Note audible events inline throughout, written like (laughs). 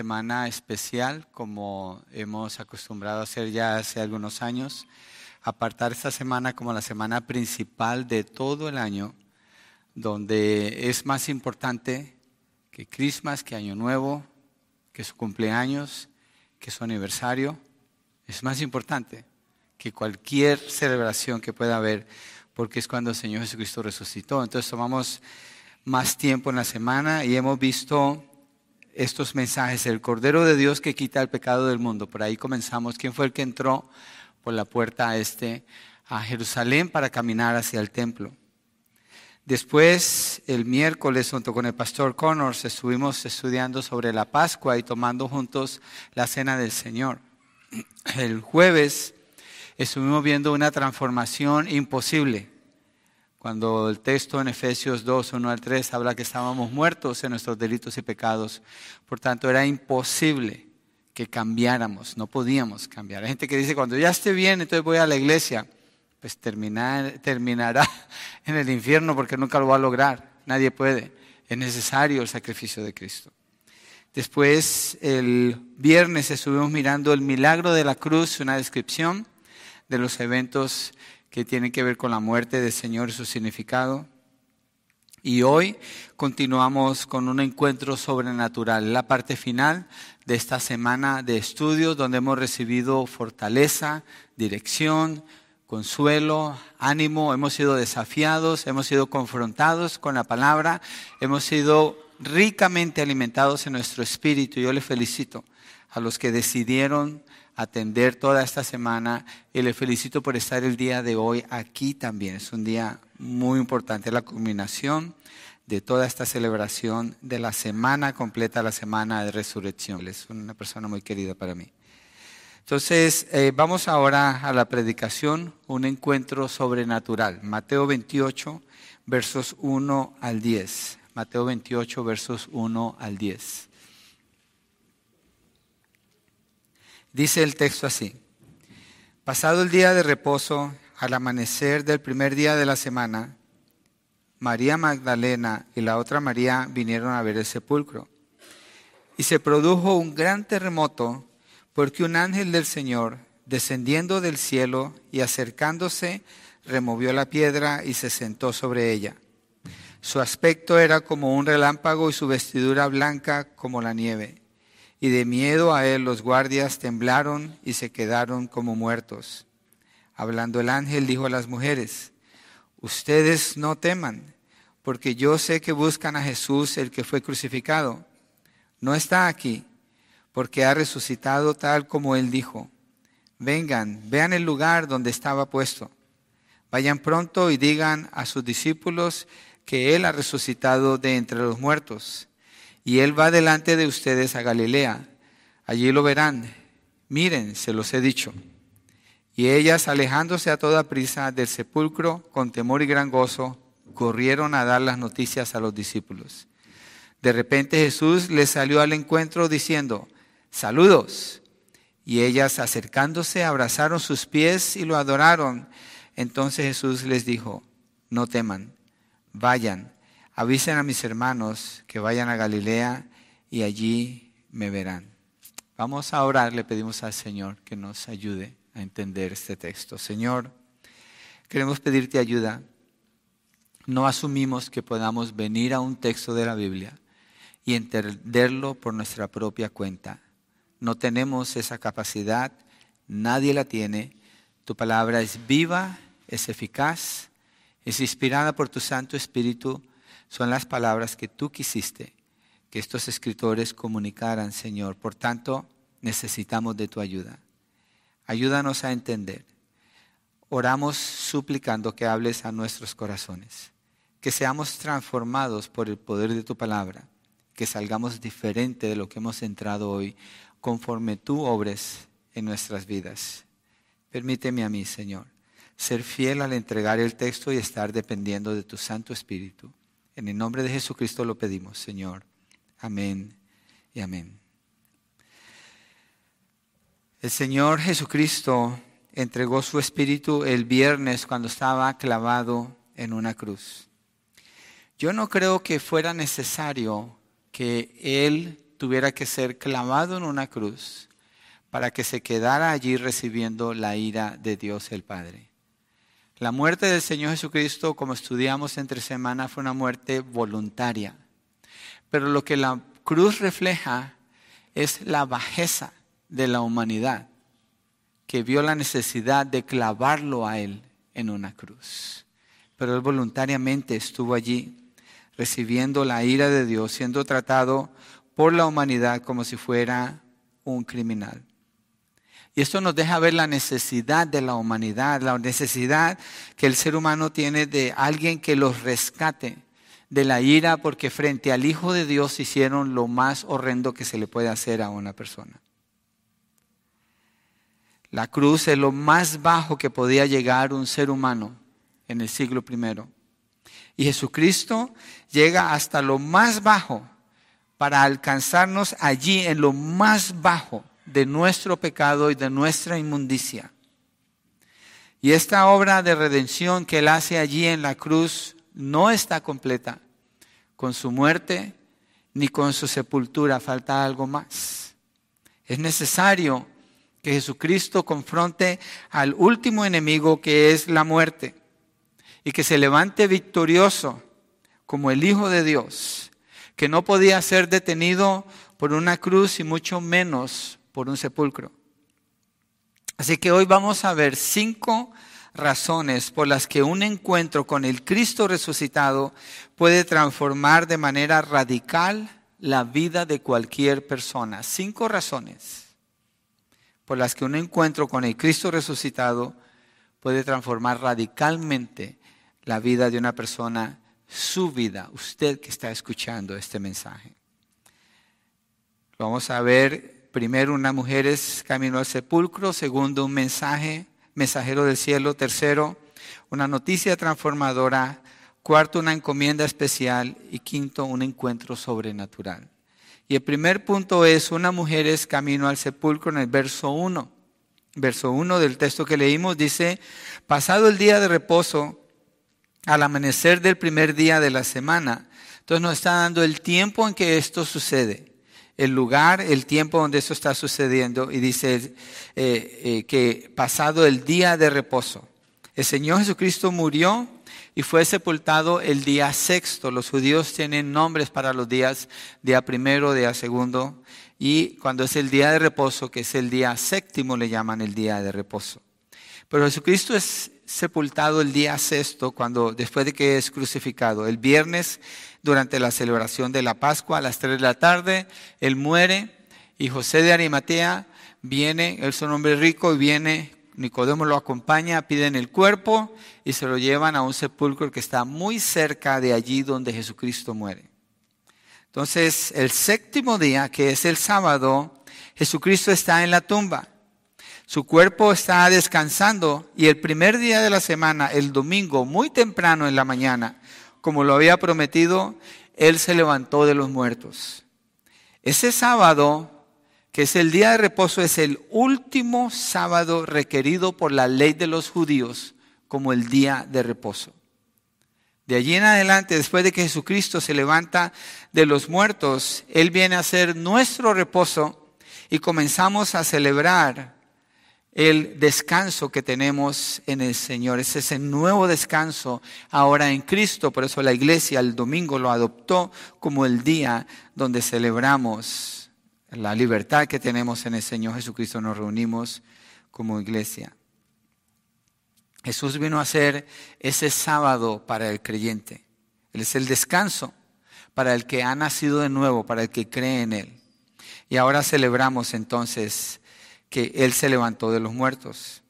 semana especial, como hemos acostumbrado a hacer ya hace algunos años, apartar esta semana como la semana principal de todo el año, donde es más importante que Christmas, que Año Nuevo, que su cumpleaños, que su aniversario, es más importante que cualquier celebración que pueda haber, porque es cuando el Señor Jesucristo resucitó. Entonces tomamos más tiempo en la semana y hemos visto estos mensajes, el Cordero de Dios que quita el pecado del mundo. Por ahí comenzamos. ¿Quién fue el que entró por la puerta este a Jerusalén para caminar hacia el templo? Después, el miércoles, junto con el pastor Connors, estuvimos estudiando sobre la Pascua y tomando juntos la cena del Señor. El jueves estuvimos viendo una transformación imposible cuando el texto en Efesios 2, 1 al 3 habla que estábamos muertos en nuestros delitos y pecados. Por tanto, era imposible que cambiáramos, no podíamos cambiar. Hay gente que dice, cuando ya esté bien, entonces voy a la iglesia. Pues terminar, terminará (laughs) en el infierno porque nunca lo va a lograr. Nadie puede. Es necesario el sacrificio de Cristo. Después, el viernes estuvimos mirando el milagro de la cruz, una descripción de los eventos que tiene que ver con la muerte del Señor y su significado. Y hoy continuamos con un encuentro sobrenatural, la parte final de esta semana de estudios donde hemos recibido fortaleza, dirección, consuelo, ánimo, hemos sido desafiados, hemos sido confrontados con la palabra, hemos sido ricamente alimentados en nuestro espíritu. Yo le felicito a los que decidieron atender toda esta semana y le felicito por estar el día de hoy aquí también. Es un día muy importante, la culminación de toda esta celebración de la semana completa, la semana de resurrección. Es una persona muy querida para mí. Entonces, eh, vamos ahora a la predicación, un encuentro sobrenatural. Mateo 28, versos 1 al 10. Mateo 28, versos 1 al 10. Dice el texto así, pasado el día de reposo, al amanecer del primer día de la semana, María Magdalena y la otra María vinieron a ver el sepulcro. Y se produjo un gran terremoto porque un ángel del Señor, descendiendo del cielo y acercándose, removió la piedra y se sentó sobre ella. Su aspecto era como un relámpago y su vestidura blanca como la nieve y de miedo a él los guardias temblaron y se quedaron como muertos. Hablando el ángel dijo a las mujeres, ustedes no teman, porque yo sé que buscan a Jesús el que fue crucificado. No está aquí, porque ha resucitado tal como él dijo. Vengan, vean el lugar donde estaba puesto. Vayan pronto y digan a sus discípulos que él ha resucitado de entre los muertos y él va delante de ustedes a Galilea. Allí lo verán. Miren, se los he dicho. Y ellas, alejándose a toda prisa del sepulcro, con temor y gran gozo, corrieron a dar las noticias a los discípulos. De repente Jesús les salió al encuentro diciendo, saludos. Y ellas, acercándose, abrazaron sus pies y lo adoraron. Entonces Jesús les dijo, no teman, vayan avisen a mis hermanos que vayan a Galilea y allí me verán. Vamos a orar, le pedimos al Señor que nos ayude a entender este texto. Señor, queremos pedirte ayuda. No asumimos que podamos venir a un texto de la Biblia y entenderlo por nuestra propia cuenta. No tenemos esa capacidad, nadie la tiene. Tu palabra es viva, es eficaz, es inspirada por tu Santo Espíritu son las palabras que tú quisiste que estos escritores comunicaran, Señor. Por tanto, necesitamos de tu ayuda. Ayúdanos a entender. Oramos suplicando que hables a nuestros corazones, que seamos transformados por el poder de tu palabra, que salgamos diferente de lo que hemos entrado hoy, conforme tú obres en nuestras vidas. Permíteme a mí, Señor, ser fiel al entregar el texto y estar dependiendo de tu Santo Espíritu. En el nombre de Jesucristo lo pedimos, Señor. Amén y amén. El Señor Jesucristo entregó su espíritu el viernes cuando estaba clavado en una cruz. Yo no creo que fuera necesario que Él tuviera que ser clavado en una cruz para que se quedara allí recibiendo la ira de Dios el Padre. La muerte del Señor Jesucristo, como estudiamos entre semanas, fue una muerte voluntaria. Pero lo que la cruz refleja es la bajeza de la humanidad que vio la necesidad de clavarlo a Él en una cruz. Pero Él voluntariamente estuvo allí recibiendo la ira de Dios, siendo tratado por la humanidad como si fuera un criminal. Y esto nos deja ver la necesidad de la humanidad, la necesidad que el ser humano tiene de alguien que los rescate de la ira, porque frente al Hijo de Dios hicieron lo más horrendo que se le puede hacer a una persona. La cruz es lo más bajo que podía llegar un ser humano en el siglo I. Y Jesucristo llega hasta lo más bajo para alcanzarnos allí en lo más bajo de nuestro pecado y de nuestra inmundicia. Y esta obra de redención que Él hace allí en la cruz no está completa. Con su muerte ni con su sepultura falta algo más. Es necesario que Jesucristo confronte al último enemigo que es la muerte y que se levante victorioso como el Hijo de Dios, que no podía ser detenido por una cruz y mucho menos por un sepulcro. Así que hoy vamos a ver cinco razones por las que un encuentro con el Cristo resucitado puede transformar de manera radical la vida de cualquier persona. Cinco razones por las que un encuentro con el Cristo resucitado puede transformar radicalmente la vida de una persona, su vida, usted que está escuchando este mensaje. Vamos a ver Primero, una mujer es camino al sepulcro. Segundo, un mensaje, mensajero del cielo. Tercero, una noticia transformadora. Cuarto, una encomienda especial. Y quinto, un encuentro sobrenatural. Y el primer punto es, una mujer es camino al sepulcro en el verso 1. Verso 1 del texto que leímos dice, pasado el día de reposo, al amanecer del primer día de la semana. Entonces nos está dando el tiempo en que esto sucede el lugar, el tiempo donde eso está sucediendo y dice eh, eh, que pasado el día de reposo, el Señor Jesucristo murió y fue sepultado el día sexto. Los judíos tienen nombres para los días, día primero, día segundo, y cuando es el día de reposo, que es el día séptimo, le llaman el día de reposo. Pero Jesucristo es sepultado el día sexto, cuando, después de que es crucificado. El viernes durante la celebración de la Pascua a las 3 de la tarde. Él muere y José de Arimatea viene, él es un hombre rico y viene, Nicodemo lo acompaña, piden el cuerpo y se lo llevan a un sepulcro que está muy cerca de allí donde Jesucristo muere. Entonces, el séptimo día, que es el sábado, Jesucristo está en la tumba. Su cuerpo está descansando y el primer día de la semana, el domingo, muy temprano en la mañana, como lo había prometido, Él se levantó de los muertos. Ese sábado, que es el día de reposo, es el último sábado requerido por la ley de los judíos como el día de reposo. De allí en adelante, después de que Jesucristo se levanta de los muertos, Él viene a ser nuestro reposo y comenzamos a celebrar el descanso que tenemos en el Señor. Es ese nuevo descanso ahora en Cristo. Por eso la iglesia el domingo lo adoptó como el día donde celebramos la libertad que tenemos en el Señor Jesucristo. Nos reunimos como iglesia. Jesús vino a ser ese sábado para el creyente. Él es el descanso para el que ha nacido de nuevo, para el que cree en Él. Y ahora celebramos entonces que Él se levantó de los muertos.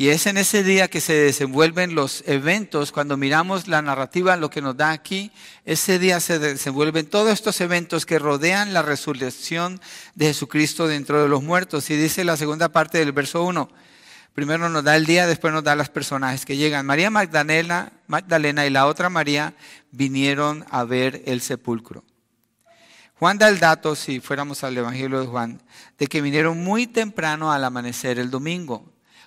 Y es en ese día que se desenvuelven los eventos, cuando miramos la narrativa, lo que nos da aquí, ese día se desenvuelven todos estos eventos que rodean la resurrección de Jesucristo dentro de los muertos. Y dice la segunda parte del verso 1, primero nos da el día, después nos da los personajes que llegan. María Magdalena, Magdalena y la otra María vinieron a ver el sepulcro. Juan da el dato, si fuéramos al Evangelio de Juan, de que vinieron muy temprano al amanecer el domingo.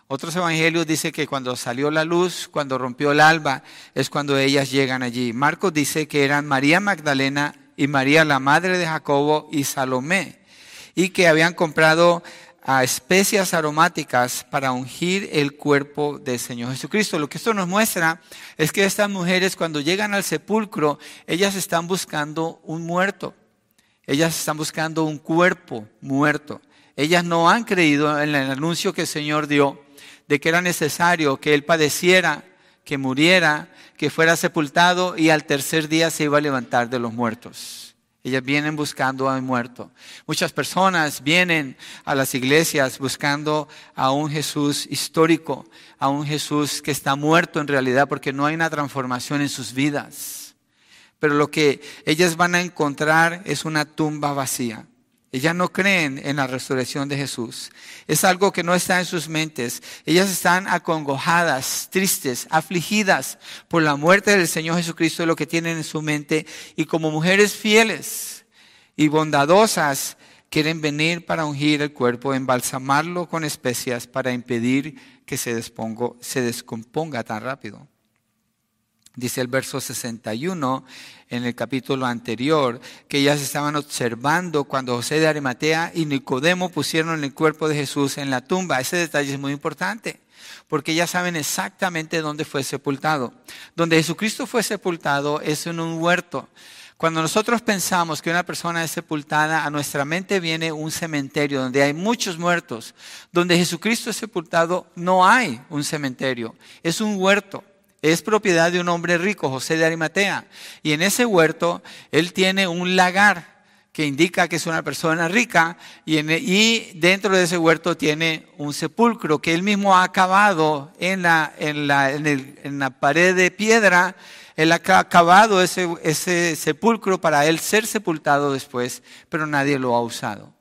Otros evangelios dicen que cuando salió la luz, cuando rompió el alba, es cuando ellas llegan allí. Marcos dice que eran María Magdalena y María la madre de Jacobo y Salomé, y que habían comprado a especias aromáticas para ungir el cuerpo del Señor Jesucristo. Lo que esto nos muestra es que estas mujeres cuando llegan al sepulcro, ellas están buscando un muerto. Ellas están buscando un cuerpo muerto. Ellas no han creído en el anuncio que el Señor dio de que era necesario que Él padeciera, que muriera, que fuera sepultado y al tercer día se iba a levantar de los muertos. Ellas vienen buscando a un muerto. Muchas personas vienen a las iglesias buscando a un Jesús histórico, a un Jesús que está muerto en realidad porque no hay una transformación en sus vidas. Pero lo que ellas van a encontrar es una tumba vacía. Ellas no creen en la resurrección de Jesús. Es algo que no está en sus mentes. Ellas están acongojadas, tristes, afligidas por la muerte del Señor Jesucristo, lo que tienen en su mente. Y como mujeres fieles y bondadosas, quieren venir para ungir el cuerpo, embalsamarlo con especias para impedir que se, se descomponga tan rápido. Dice el verso 61 en el capítulo anterior que ellas estaban observando cuando José de Arimatea y Nicodemo pusieron el cuerpo de Jesús en la tumba. Ese detalle es muy importante porque ellas saben exactamente dónde fue sepultado. Donde Jesucristo fue sepultado es en un huerto. Cuando nosotros pensamos que una persona es sepultada, a nuestra mente viene un cementerio donde hay muchos muertos. Donde Jesucristo es sepultado, no hay un cementerio, es un huerto es propiedad de un hombre rico, José de Arimatea. Y en ese huerto él tiene un lagar que indica que es una persona rica y, y dentro de ese huerto tiene un sepulcro que él mismo ha acabado en la, en la, en pared de piedra. Él ha acabado ese sepulcro para él ser sepultado después, pero nadie lo ha usado.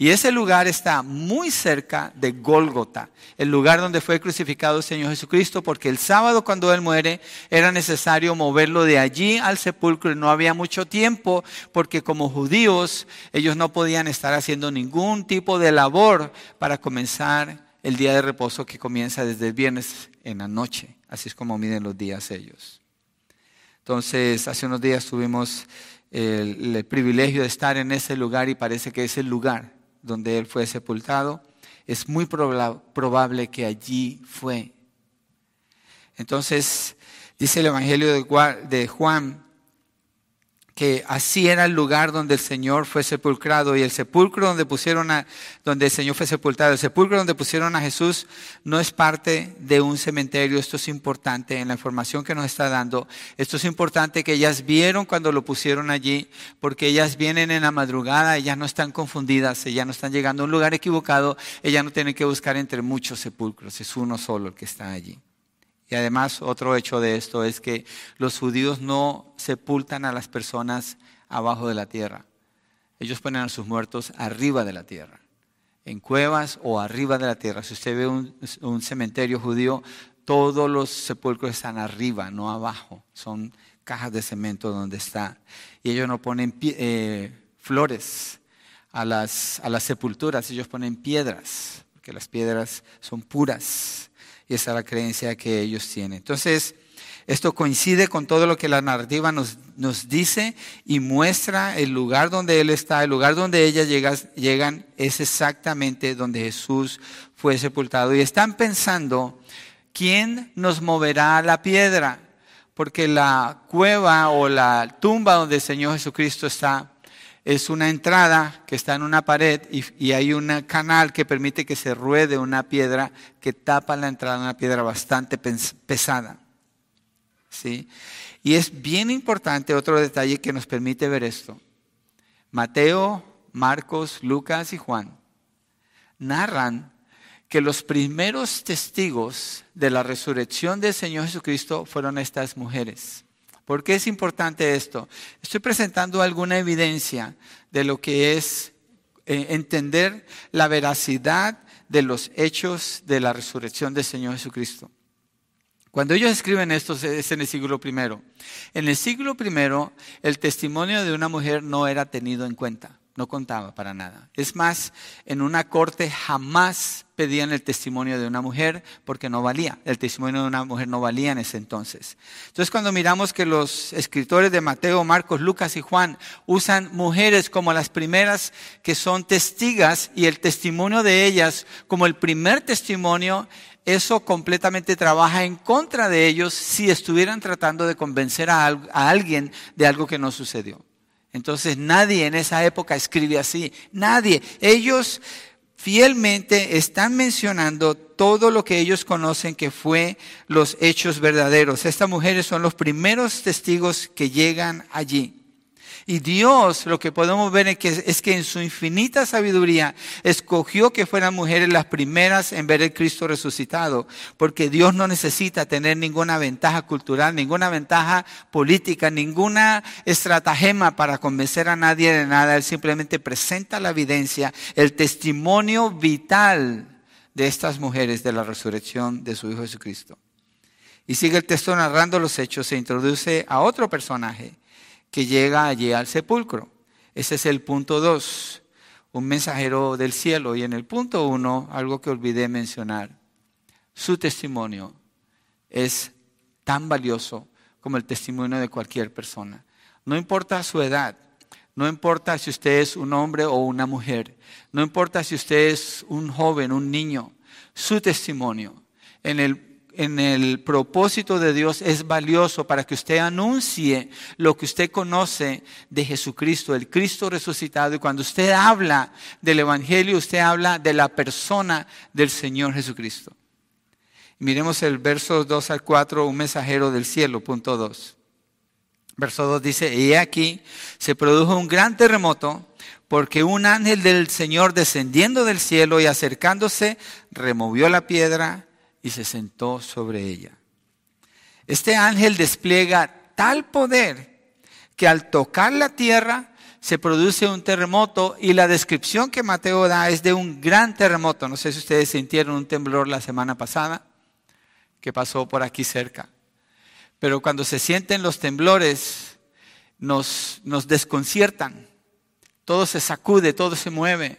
Y ese lugar está muy cerca de Gólgota, el lugar donde fue crucificado el Señor Jesucristo, porque el sábado cuando Él muere era necesario moverlo de allí al sepulcro y no había mucho tiempo, porque como judíos ellos no podían estar haciendo ningún tipo de labor para comenzar el día de reposo que comienza desde el viernes en la noche. Así es como miden los días ellos. Entonces, hace unos días tuvimos el, el privilegio de estar en ese lugar y parece que es el lugar donde él fue sepultado, es muy probable que allí fue. Entonces, dice el Evangelio de Juan que así era el lugar donde el Señor fue sepulcrado y el sepulcro donde pusieron a, donde el Señor fue sepultado, el sepulcro donde pusieron a Jesús no es parte de un cementerio. Esto es importante en la información que nos está dando. Esto es importante que ellas vieron cuando lo pusieron allí, porque ellas vienen en la madrugada, ellas no están confundidas, ellas no están llegando a un lugar equivocado, ellas no tienen que buscar entre muchos sepulcros, es uno solo el que está allí. Y además otro hecho de esto es que los judíos no sepultan a las personas abajo de la tierra. Ellos ponen a sus muertos arriba de la tierra, en cuevas o arriba de la tierra. Si usted ve un, cementerio judío, todos los sepulcros están arriba, no abajo. Son cajas de cemento donde está. Y ellos no ponen eh, flores a las, a las sepulturas, ellos ponen piedras, porque las piedras son puras y esa es la creencia que ellos tienen. Entonces, esto coincide con todo lo que la narrativa nos, nos dice y muestra el lugar donde Él está, el lugar donde ellas llegan es exactamente donde Jesús fue sepultado. Y están pensando, ¿quién nos moverá la piedra? Porque la cueva o la tumba donde el Señor Jesucristo está es una entrada que está en una pared y, hay un canal que permite que se ruede una piedra que tapa la entrada una piedra bastante pesada. ¿Sí? Y es bien importante otro detalle que nos permite ver esto. Mateo, Marcos, Lucas y Juan narran que los primeros testigos de la resurrección del Señor Jesucristo fueron estas mujeres. ¿Por qué es importante esto? Estoy presentando alguna evidencia de lo que es eh, entender la veracidad de los hechos de la resurrección del Señor Jesucristo. Cuando ellos escriben esto es en el siglo I. En el siglo I el testimonio de una mujer no era tenido en cuenta. No contaba para nada. Es más, en una corte jamás pedían el testimonio de una mujer porque no valía. El testimonio de una mujer no valía en ese entonces. Entonces cuando miramos que los escritores de Mateo, Marcos, Lucas y Juan usan mujeres como las primeras que son testigas y el testimonio de ellas como el primer testimonio, eso completamente trabaja en contra de ellos si estuvieran tratando de convencer a, alguien de algo que no sucedió. Entonces nadie en esa época escribe así, nadie. Ellos fielmente están mencionando todo lo que ellos conocen que fue los hechos verdaderos. Estas mujeres son los primeros testigos que llegan allí. Y Dios, lo que podemos ver es que, en su infinita sabiduría escogió que fueran mujeres las primeras en ver el Cristo resucitado, porque Dios no necesita tener ninguna ventaja cultural, ninguna ventaja política, ninguna estratagema para convencer a nadie de nada. Él simplemente presenta la evidencia, el testimonio vital de estas mujeres de la resurrección de su Hijo Jesucristo. Y sigue el texto narrando los hechos, se introduce a otro personaje que llega allí al sepulcro. Ese es el punto dos, un mensajero del cielo. Y en el punto uno, algo que olvidé mencionar, su testimonio es tan valioso como el testimonio de cualquier persona. No importa su edad, no importa si usted es un hombre o una mujer, no importa si usted es un joven, un niño, su testimonio en el en el propósito de Dios es valioso para que usted anuncie lo que usted conoce de Jesucristo, el Cristo resucitado. Y cuando usted habla del Evangelio, usted habla de la persona del Señor Jesucristo. Miremos el verso 2 al 4, un mensajero del cielo, punto 2. Verso 2 dice, y aquí se produjo un gran terremoto porque un ángel del Señor descendiendo del cielo y acercándose, removió la piedra y se sentó sobre ella. Este ángel despliega tal poder que al tocar la tierra se produce un terremoto y la descripción que Mateo da es de un gran terremoto. No sé si ustedes sintieron un temblor la semana pasada que pasó por aquí cerca. Pero cuando se sienten los temblores nos, nos desconciertan. Todo se sacude, todo se mueve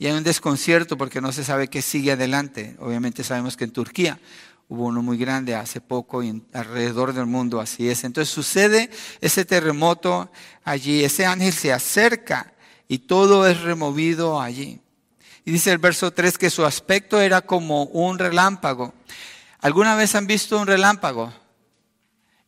y hay un desconcierto porque no se sabe qué sigue adelante. Obviamente sabemos que en Turquía hubo uno muy grande hace poco y alrededor del mundo así es. Entonces sucede ese terremoto allí, ese ángel se acerca y todo es removido allí. Y dice el verso 3 que su aspecto era como un relámpago. ¿Alguna vez han visto un relámpago?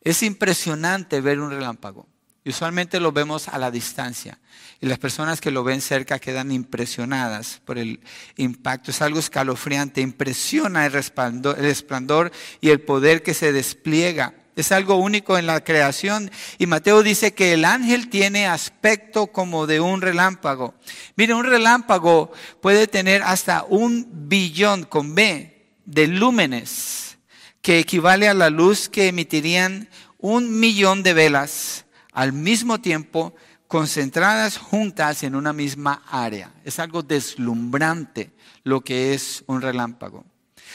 Es impresionante ver un relámpago. Y usualmente lo vemos a la distancia. Y las personas que lo ven cerca quedan impresionadas por el impacto. Es algo escalofriante, impresiona el resplandor, el resplandor y el poder que se despliega. Es algo único en la creación. Y Mateo dice que el ángel tiene aspecto como de un relámpago. Mire, un relámpago puede tener hasta un billón con B de lúmenes, que equivale a la luz que emitirían un millón de velas al mismo tiempo concentradas juntas en una misma área. Es algo deslumbrante lo que es un relámpago.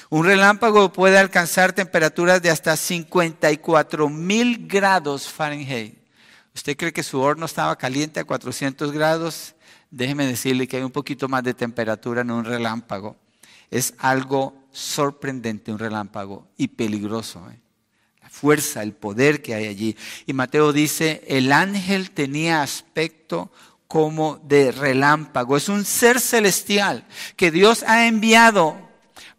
Un relámpago puede alcanzar temperaturas de hasta 54 mil grados Fahrenheit. ¿Usted cree que su horno estaba caliente a 400 grados? Déjeme decirle que hay un poquito más de temperatura en un relámpago. Es algo sorprendente un relámpago y peligroso. ¿eh? Fuerza, el poder que hay allí. Y Mateo dice, el ángel tenía aspecto como de relámpago. Es un ser celestial que Dios ha enviado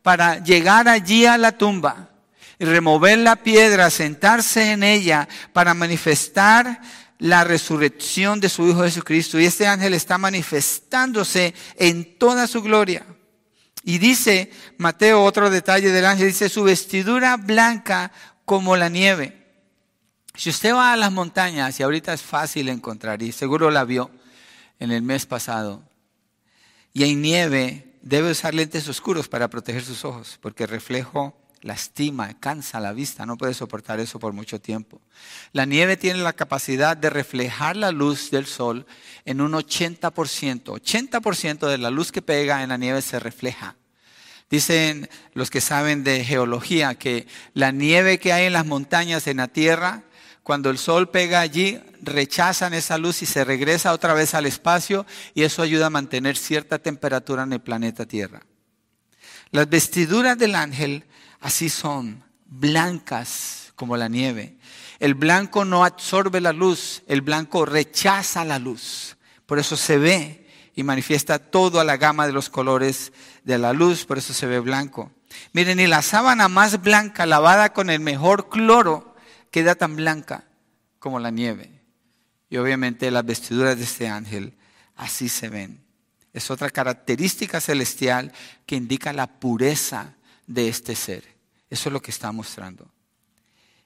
para llegar allí a la tumba y remover la piedra, sentarse en ella para manifestar la resurrección de su Hijo Jesucristo. Y este ángel está manifestándose en toda su gloria. Y dice Mateo, otro detalle del ángel, dice su vestidura blanca como la nieve. Si usted va a las montañas, y ahorita es fácil encontrar, y seguro la vio en el mes pasado, y hay nieve, debe usar lentes oscuros para proteger sus ojos, porque el reflejo lastima, cansa la vista, no puede soportar eso por mucho tiempo. La nieve tiene la capacidad de reflejar la luz del sol en un 80%. 80% de la luz que pega en la nieve se refleja. Dicen los que saben de geología que la nieve que hay en las montañas, en la tierra, cuando el sol pega allí, rechazan esa luz y se regresa otra vez al espacio y eso ayuda a mantener cierta temperatura en el planeta Tierra. Las vestiduras del ángel así son, blancas como la nieve. El blanco no absorbe la luz, el blanco rechaza la luz. Por eso se ve y manifiesta toda la gama de los colores de la luz, por eso se ve blanco. Miren, y la sábana más blanca, lavada con el mejor cloro, queda tan blanca como la nieve. Y obviamente las vestiduras de este ángel así se ven. Es otra característica celestial que indica la pureza de este ser. Eso es lo que está mostrando.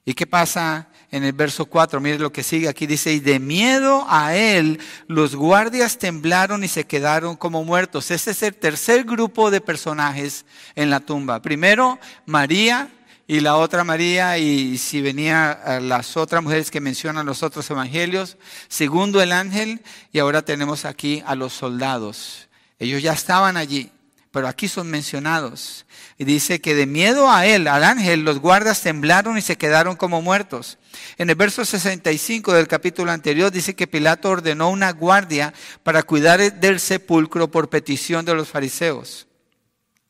¿Y qué pasa en el verso 4? Mire lo que sigue aquí. Dice, y de miedo a él, los guardias temblaron y se quedaron como muertos. Ese es el tercer grupo de personajes en la tumba. Primero, María y la otra María, y si venía las otras mujeres que mencionan los otros evangelios. Segundo, el ángel, y ahora tenemos aquí a los soldados. Ellos ya estaban allí, pero aquí son mencionados. Y dice que de miedo a él, al ángel, los guardas temblaron y se quedaron como muertos. En el verso 65 del capítulo anterior dice que Pilato ordenó una guardia para cuidar del sepulcro por petición de los fariseos.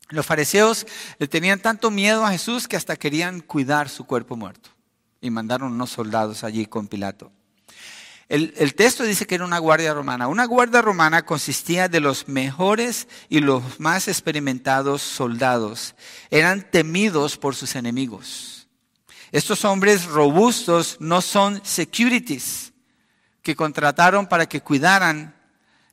Los fariseos le tenían tanto miedo a Jesús que hasta querían cuidar su cuerpo muerto. Y mandaron unos soldados allí con Pilato. El, texto dice que era una guardia romana. Una guardia romana consistía de los mejores y los más experimentados soldados. Eran temidos por sus enemigos. Estos hombres robustos no son securities que contrataron para que cuidaran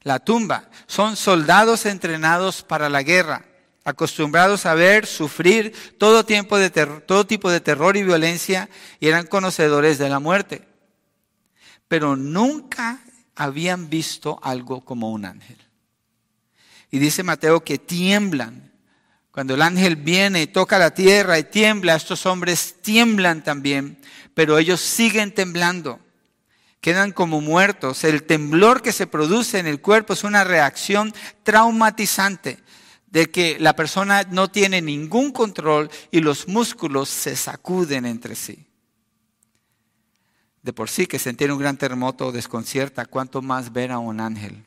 la tumba. Son soldados entrenados para la guerra, acostumbrados a ver, sufrir todo, tiempo de todo tipo de terror y violencia y eran conocedores de la muerte pero nunca habían visto algo como un ángel. Y dice Mateo que tiemblan. Cuando el ángel viene y toca la tierra y tiembla, estos hombres tiemblan también, pero ellos siguen temblando. Quedan como muertos. El temblor que se produce en el cuerpo es una reacción traumatizante de que la persona no tiene ningún control y los músculos se sacuden entre sí de por sí que sentir un gran terremoto desconcierta, cuánto más ver a un ángel.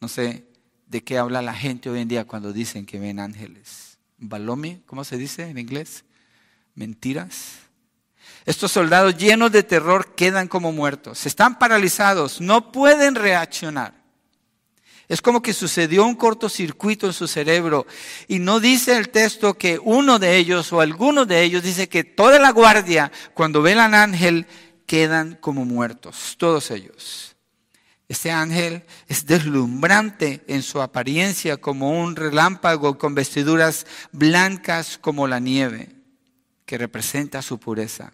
No sé de qué habla la gente hoy en día cuando dicen que ven ángeles. Balomi, ¿cómo se dice en inglés? Mentiras. Estos soldados llenos de terror quedan como muertos, están paralizados, no pueden reaccionar. Es como que sucedió un cortocircuito en su cerebro y no dice el texto que uno de ellos o alguno de ellos dice que toda la guardia cuando ven al ángel quedan como muertos, todos ellos. Este ángel es deslumbrante en su apariencia como un relámpago con vestiduras blancas como la nieve, que representa su pureza.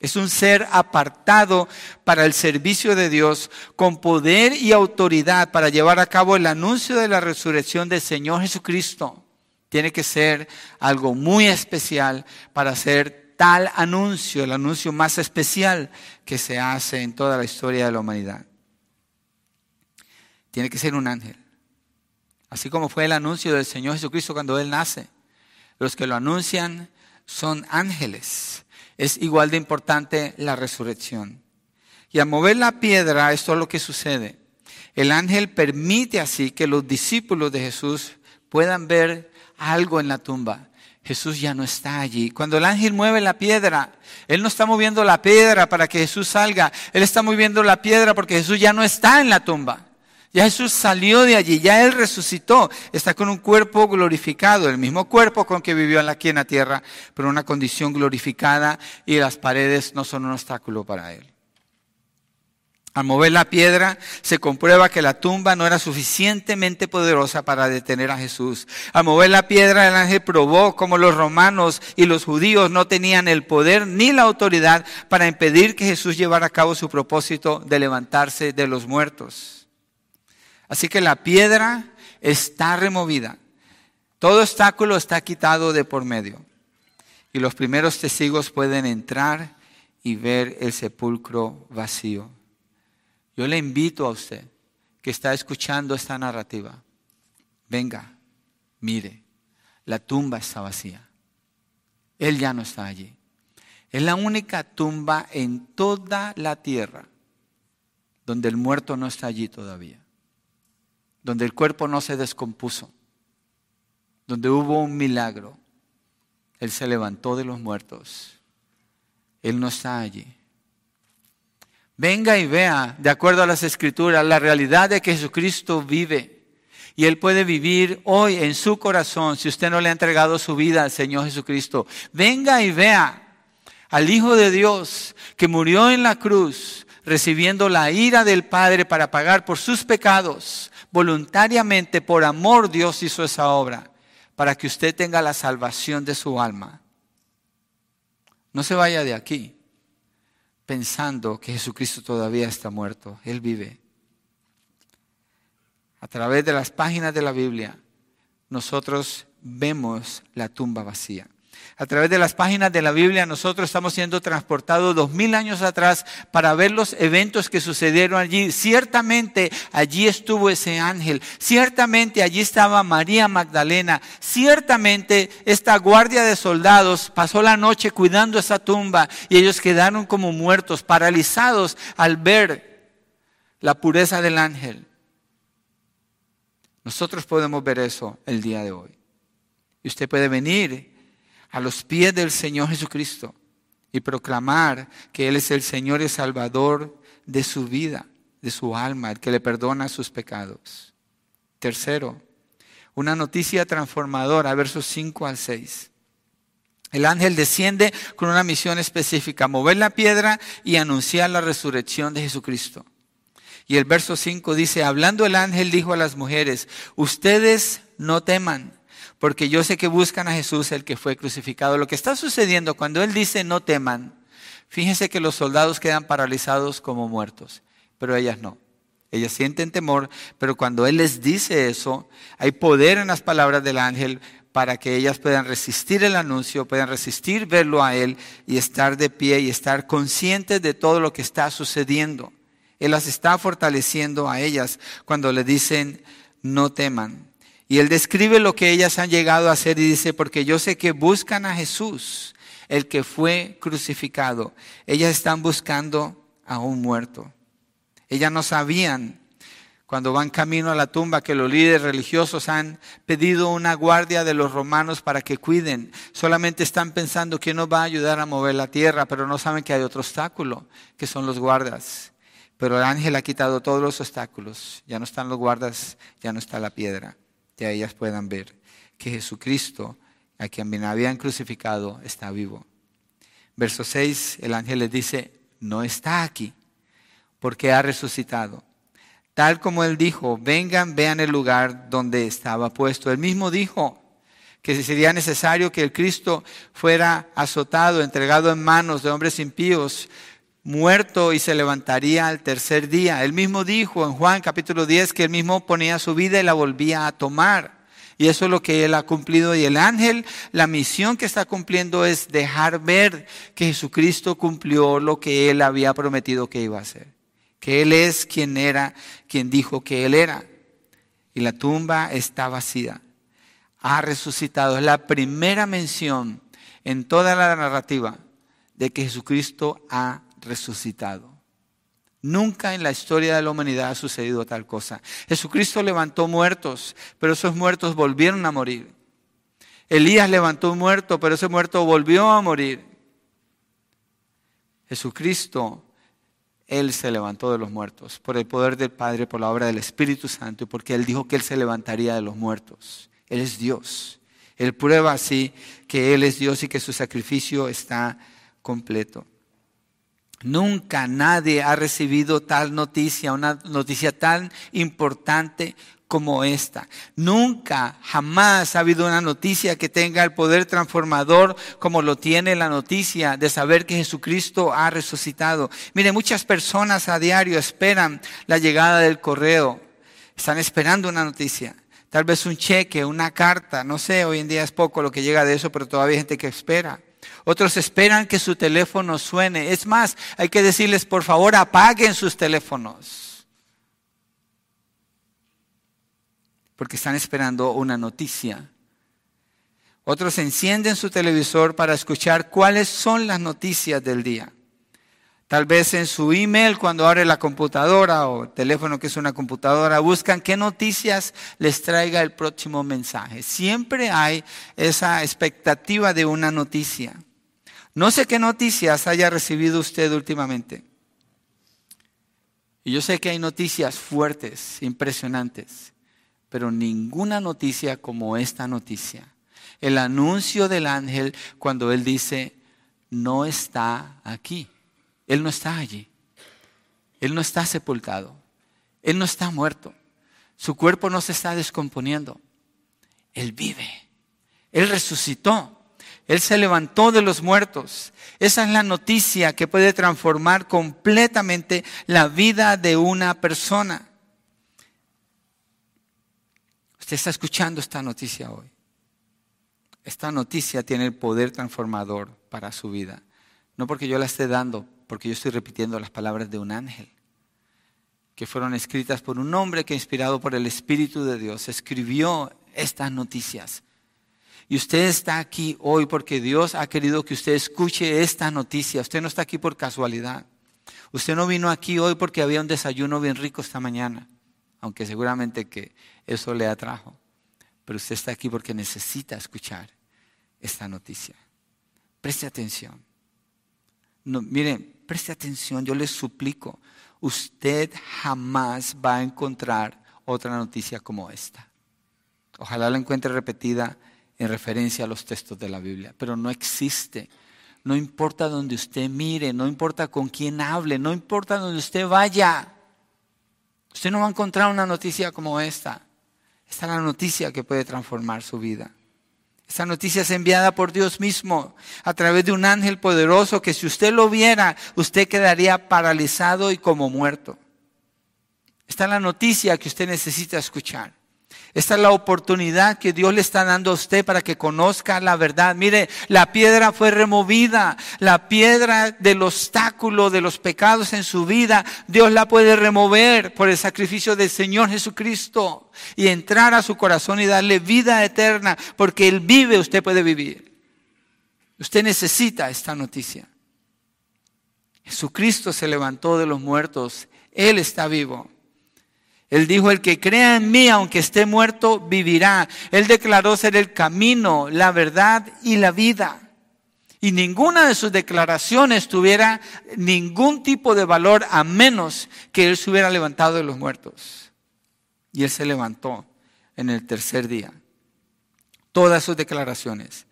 Es un ser apartado para el servicio de Dios, con poder y autoridad para llevar a cabo el anuncio de la resurrección del Señor Jesucristo. Tiene que ser algo muy especial para ser tal anuncio, el anuncio más especial que se hace en toda la historia de la humanidad. Tiene que ser un ángel. Así como fue el anuncio del Señor Jesucristo cuando Él nace. Los que lo anuncian son ángeles. Es igual de importante la resurrección. Y al mover la piedra, esto es lo que sucede. El ángel permite así que los discípulos de Jesús puedan ver algo en la tumba. Jesús ya no está allí. Cuando el ángel mueve la piedra, Él no está moviendo la piedra para que Jesús salga. Él está moviendo la piedra porque Jesús ya no está en la tumba. Ya Jesús salió de allí, ya Él resucitó, está con un cuerpo glorificado, el mismo cuerpo con que vivió aquí en la tierra, pero una condición glorificada y las paredes no son un obstáculo para Él. Al mover la piedra se comprueba que la tumba no era suficientemente poderosa para detener a Jesús. Al mover la piedra el ángel probó como los romanos y los judíos no tenían el poder ni la autoridad para impedir que Jesús llevara a cabo su propósito de levantarse de los muertos. Así que la piedra está removida. Todo obstáculo está quitado de por medio. Y los primeros testigos pueden entrar y ver el sepulcro vacío. Yo le invito a usted que está escuchando esta narrativa, venga, mire, la tumba está vacía. Él ya no está allí. Es la única tumba en toda la tierra donde el muerto no está allí todavía, donde el cuerpo no se descompuso, donde hubo un milagro. Él se levantó de los muertos. Él no está allí. Venga y vea, de acuerdo a las escrituras, la realidad de que Jesucristo vive. Y Él puede vivir hoy en su corazón si usted no le ha entregado su vida al Señor Jesucristo. Venga y vea al Hijo de Dios que murió en la cruz, recibiendo la ira del Padre para pagar por sus pecados. Voluntariamente, por amor, Dios hizo esa obra para que usted tenga la salvación de su alma. No se vaya de aquí pensando que Jesucristo todavía está muerto. Él vive. A través de las páginas de la Biblia, nosotros vemos la tumba vacía. A través de las páginas de la Biblia nosotros estamos siendo transportados dos mil años atrás para ver los eventos que sucedieron allí. Ciertamente allí estuvo ese ángel, ciertamente allí estaba María Magdalena, ciertamente esta guardia de soldados pasó la noche cuidando esa tumba y ellos quedaron como muertos, paralizados al ver la pureza del ángel. Nosotros podemos ver eso el día de hoy. Y usted puede venir a los pies del Señor Jesucristo y proclamar que Él es el Señor y Salvador de su vida, de su alma, el que le perdona sus pecados. Tercero, una noticia transformadora, versos 5 al 6. El ángel desciende con una misión específica, mover la piedra y anunciar la resurrección de Jesucristo. Y el verso 5 dice, hablando el ángel dijo a las mujeres, ustedes no teman porque yo sé que buscan a Jesús, el que fue crucificado. Lo que está sucediendo cuando Él dice no teman, fíjense que los soldados quedan paralizados como muertos, pero ellas no. Ellas sienten temor, pero cuando Él les dice eso, hay poder en las palabras del ángel para que ellas puedan resistir el anuncio, puedan resistir verlo a Él y estar de pie y estar conscientes de todo lo que está sucediendo. Él las está fortaleciendo a ellas cuando le dicen no teman. Y él describe lo que ellas han llegado a hacer y dice, porque yo sé que buscan a Jesús, el que fue crucificado. Ellas están buscando a un muerto. Ellas no sabían cuando van camino a la tumba que los líderes religiosos han pedido una guardia de los romanos para que cuiden. Solamente están pensando quién nos va a ayudar a mover la tierra, pero no saben que hay otro obstáculo, que son los guardas. Pero el ángel ha quitado todos los obstáculos. Ya no están los guardas, ya no está la piedra que ellas puedan ver que Jesucristo, a quien habían crucificado, está vivo. Verso 6, el ángel les dice, no está aquí, porque ha resucitado. Tal como él dijo, vengan, vean el lugar donde estaba puesto. Él mismo dijo que sería necesario que el Cristo fuera azotado, entregado en manos de hombres impíos, muerto y se levantaría al tercer día. Él mismo dijo en Juan capítulo 10 que él mismo ponía su vida y la volvía a tomar. Y eso es lo que él ha cumplido. Y el ángel, la misión que está cumpliendo es dejar ver que Jesucristo cumplió lo que él había prometido que iba a hacer. Que él es quien era, quien dijo que él era. Y la tumba está vacía. Ha resucitado. Es la primera mención en toda la narrativa de que Jesucristo ha resucitado. Nunca en la historia de la humanidad ha sucedido tal cosa. Jesucristo levantó muertos, pero esos muertos volvieron a morir. Elías levantó un muerto, pero ese muerto volvió a morir. Jesucristo, Él se levantó de los muertos por el poder del Padre, por la obra del Espíritu Santo y porque Él dijo que Él se levantaría de los muertos. Él es Dios. Él prueba así que Él es Dios y que su sacrificio está completo. Nunca nadie ha recibido tal noticia, una noticia tan importante como esta. Nunca, jamás ha habido una noticia que tenga el poder transformador como lo tiene la noticia de saber que Jesucristo ha resucitado. Mire, muchas personas a diario esperan la llegada del correo. Están esperando una noticia. Tal vez un cheque, una carta, no sé, hoy en día es poco lo que llega de eso, pero todavía hay gente que espera. Otros esperan que su teléfono suene. Es más, hay que decirles, por favor, apaguen sus teléfonos. Porque están esperando una noticia. Otros encienden su televisor para escuchar cuáles son las noticias del día. Tal vez en su email, cuando abre la computadora o teléfono que es una computadora, buscan qué noticias les traiga el próximo mensaje. Siempre hay esa expectativa de una noticia. No sé qué noticias haya recibido usted últimamente. Y yo sé que hay noticias fuertes, impresionantes, pero ninguna noticia como esta noticia el anuncio del ángel cuando él dice, no está aquí. Él no está allí. Él no está sepultado. Él no está muerto. Su cuerpo no se está descomponiendo. Él vive. Él resucitó. Él se levantó de los muertos. Esa es la noticia que puede transformar completamente la vida de una persona. Usted está escuchando esta noticia hoy. Esta noticia tiene el poder transformador para su vida. No porque yo la esté dando, porque yo estoy repitiendo las palabras de un ángel, que fueron escritas por un hombre que inspirado por el Espíritu de Dios escribió estas noticias. Y usted está aquí hoy porque Dios ha querido que usted escuche esta noticia. Usted no está aquí por casualidad. Usted no vino aquí hoy porque había un desayuno bien rico esta mañana, aunque seguramente que eso le atrajo. Pero usted está aquí porque necesita escuchar esta noticia. Preste atención. No, miren, preste atención, yo les suplico, usted jamás va a encontrar otra noticia como esta. Ojalá la encuentre repetida en referencia a los textos de la Biblia, pero no existe. No importa donde usted mire, no importa con quién hable, no importa donde usted vaya. Usted no va a encontrar una noticia como esta. Esta es la noticia que puede transformar su vida. Esta noticia es enviada por Dios mismo a través de un ángel poderoso que si usted lo viera, usted quedaría paralizado y como muerto. Esta es la noticia que usted necesita escuchar. Esta es la oportunidad que Dios le está dando a usted para que conozca la verdad. Mire, la piedra fue removida, la piedra del obstáculo de los pecados en su vida, Dios la puede remover por el sacrificio del Señor Jesucristo y entrar a su corazón y darle vida eterna, porque Él vive, usted puede vivir. Usted necesita esta noticia. Jesucristo se levantó de los muertos, Él está vivo. Él dijo, el que crea en mí, aunque esté muerto, vivirá. Él declaró ser el camino, la verdad y la vida. Y ninguna de sus declaraciones tuviera ningún tipo de valor a menos que Él se hubiera levantado de los muertos. Y Él se levantó en el tercer día. Todas sus declaraciones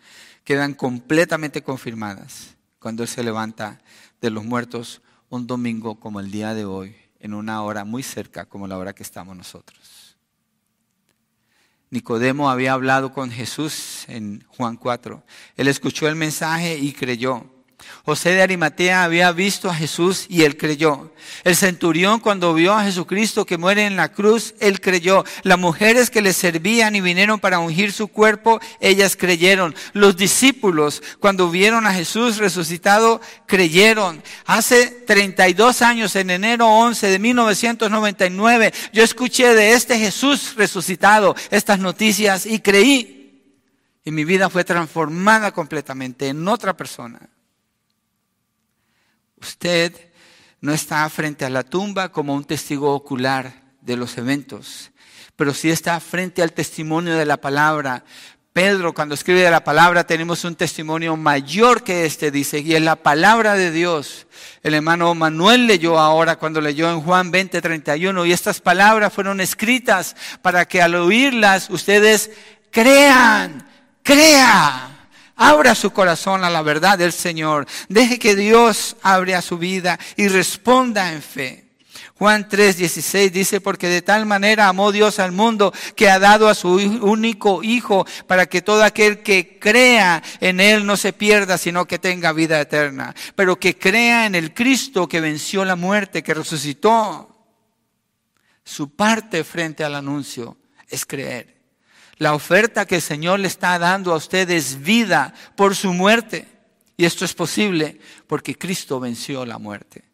quedan completamente confirmadas cuando Él se levanta de los muertos un domingo como el día de hoy en una hora muy cerca como la hora que estamos nosotros. Nicodemo había hablado con Jesús en Juan 4. Él escuchó el mensaje y creyó. José de Arimatea había visto a Jesús y él creyó. El centurión cuando vio a Jesucristo que muere en la cruz, él creyó. Las mujeres que le servían y vinieron para ungir su cuerpo, ellas creyeron. Los discípulos cuando vieron a Jesús resucitado, creyeron. Hace 32 años, en enero 11 de 1999, yo escuché de este Jesús resucitado estas noticias y creí. Y mi vida fue transformada completamente en otra persona. Usted no está frente a la tumba como un testigo ocular de los eventos, pero sí está frente al testimonio de la palabra. Pedro, cuando escribe de la palabra, tenemos un testimonio mayor que este, dice, y es la palabra de Dios. El hermano Manuel leyó ahora cuando leyó en Juan 20, 31, y estas palabras fueron escritas para que al oírlas ustedes crean, crean. Abra su corazón a la verdad del Señor. Deje que Dios abra su vida y responda en fe. Juan 3:16 dice, porque de tal manera amó Dios al mundo que ha dado a su único Hijo para que todo aquel que crea en Él no se pierda, sino que tenga vida eterna. Pero que crea en el Cristo que venció la muerte, que resucitó. Su parte frente al anuncio es creer. La oferta que el Señor le está dando a ustedes es vida por su muerte. Y esto es posible porque Cristo venció la muerte.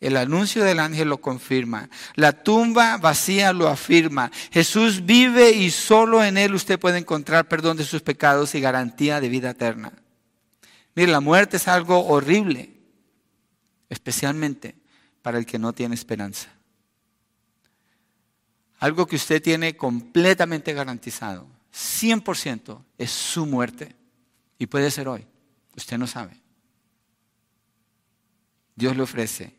El anuncio del ángel lo confirma. La tumba vacía lo afirma. Jesús vive y solo en Él usted puede encontrar perdón de sus pecados y garantía de vida eterna. Mire, la muerte es algo horrible, especialmente para el que no tiene esperanza. Algo que usted tiene completamente garantizado, 100%, es su muerte. Y puede ser hoy. Usted no sabe. Dios le ofrece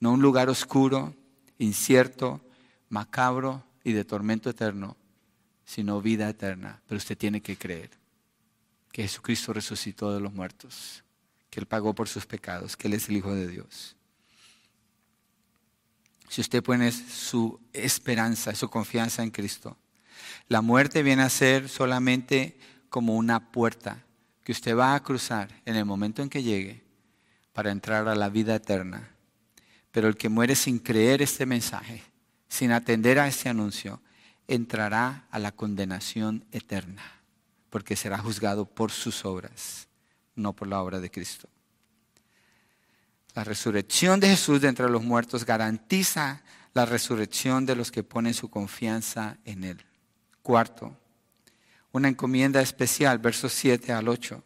no un lugar oscuro, incierto, macabro y de tormento eterno, sino vida eterna. Pero usted tiene que creer que Jesucristo resucitó de los muertos, que Él pagó por sus pecados, que Él es el Hijo de Dios. Si usted pone su esperanza, su confianza en Cristo, la muerte viene a ser solamente como una puerta que usted va a cruzar en el momento en que llegue para entrar a la vida eterna pero el que muere sin creer este mensaje, sin atender a este anuncio, entrará a la condenación eterna, porque será juzgado por sus obras, no por la obra de Cristo. La resurrección de Jesús de entre los muertos garantiza la resurrección de los que ponen su confianza en Él. Cuarto, una encomienda especial, versos 7 al 8.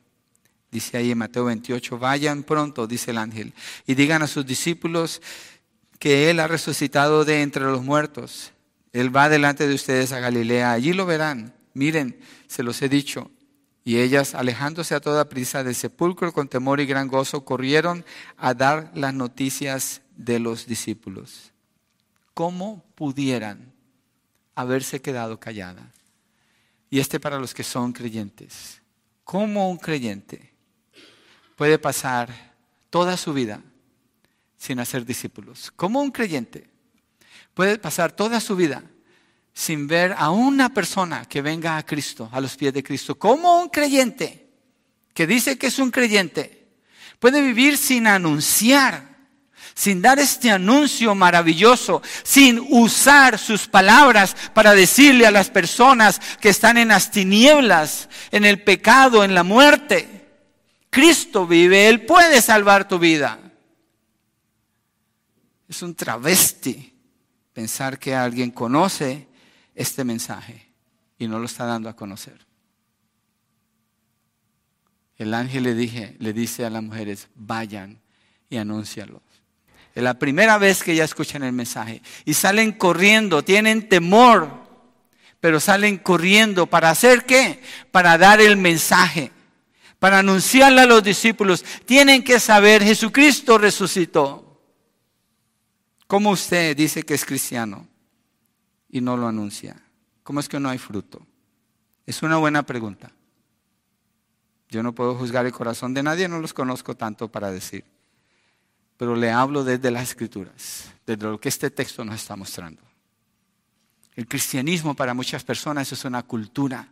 Dice ahí en Mateo 28, vayan pronto, dice el ángel, y digan a sus discípulos que Él ha resucitado de entre los muertos. Él va delante de ustedes a Galilea, allí lo verán. Miren, se los he dicho. Y ellas, alejándose a toda prisa del sepulcro con temor y gran gozo, corrieron a dar las noticias de los discípulos. ¿Cómo pudieran haberse quedado calladas? Y este para los que son creyentes. ¿Cómo un creyente puede pasar toda su vida sin hacer discípulos. Como un creyente puede pasar toda su vida sin ver a una persona que venga a Cristo, a los pies de Cristo. Como un creyente que dice que es un creyente puede vivir sin anunciar, sin dar este anuncio maravilloso, sin usar sus palabras para decirle a las personas que están en las tinieblas, en el pecado, en la muerte Cristo vive, Él puede salvar tu vida. Es un travesti pensar que alguien conoce este mensaje y no lo está dando a conocer. El ángel le, dije, le dice a las mujeres, vayan y anúncialo. Es la primera vez que ya escuchan el mensaje y salen corriendo, tienen temor, pero salen corriendo para hacer qué? Para dar el mensaje para anunciarle a los discípulos, tienen que saber, Jesucristo resucitó. ¿Cómo usted dice que es cristiano y no lo anuncia? ¿Cómo es que no hay fruto? Es una buena pregunta. Yo no puedo juzgar el corazón de nadie, no los conozco tanto para decir. Pero le hablo desde las escrituras, desde lo que este texto nos está mostrando. El cristianismo para muchas personas es una cultura,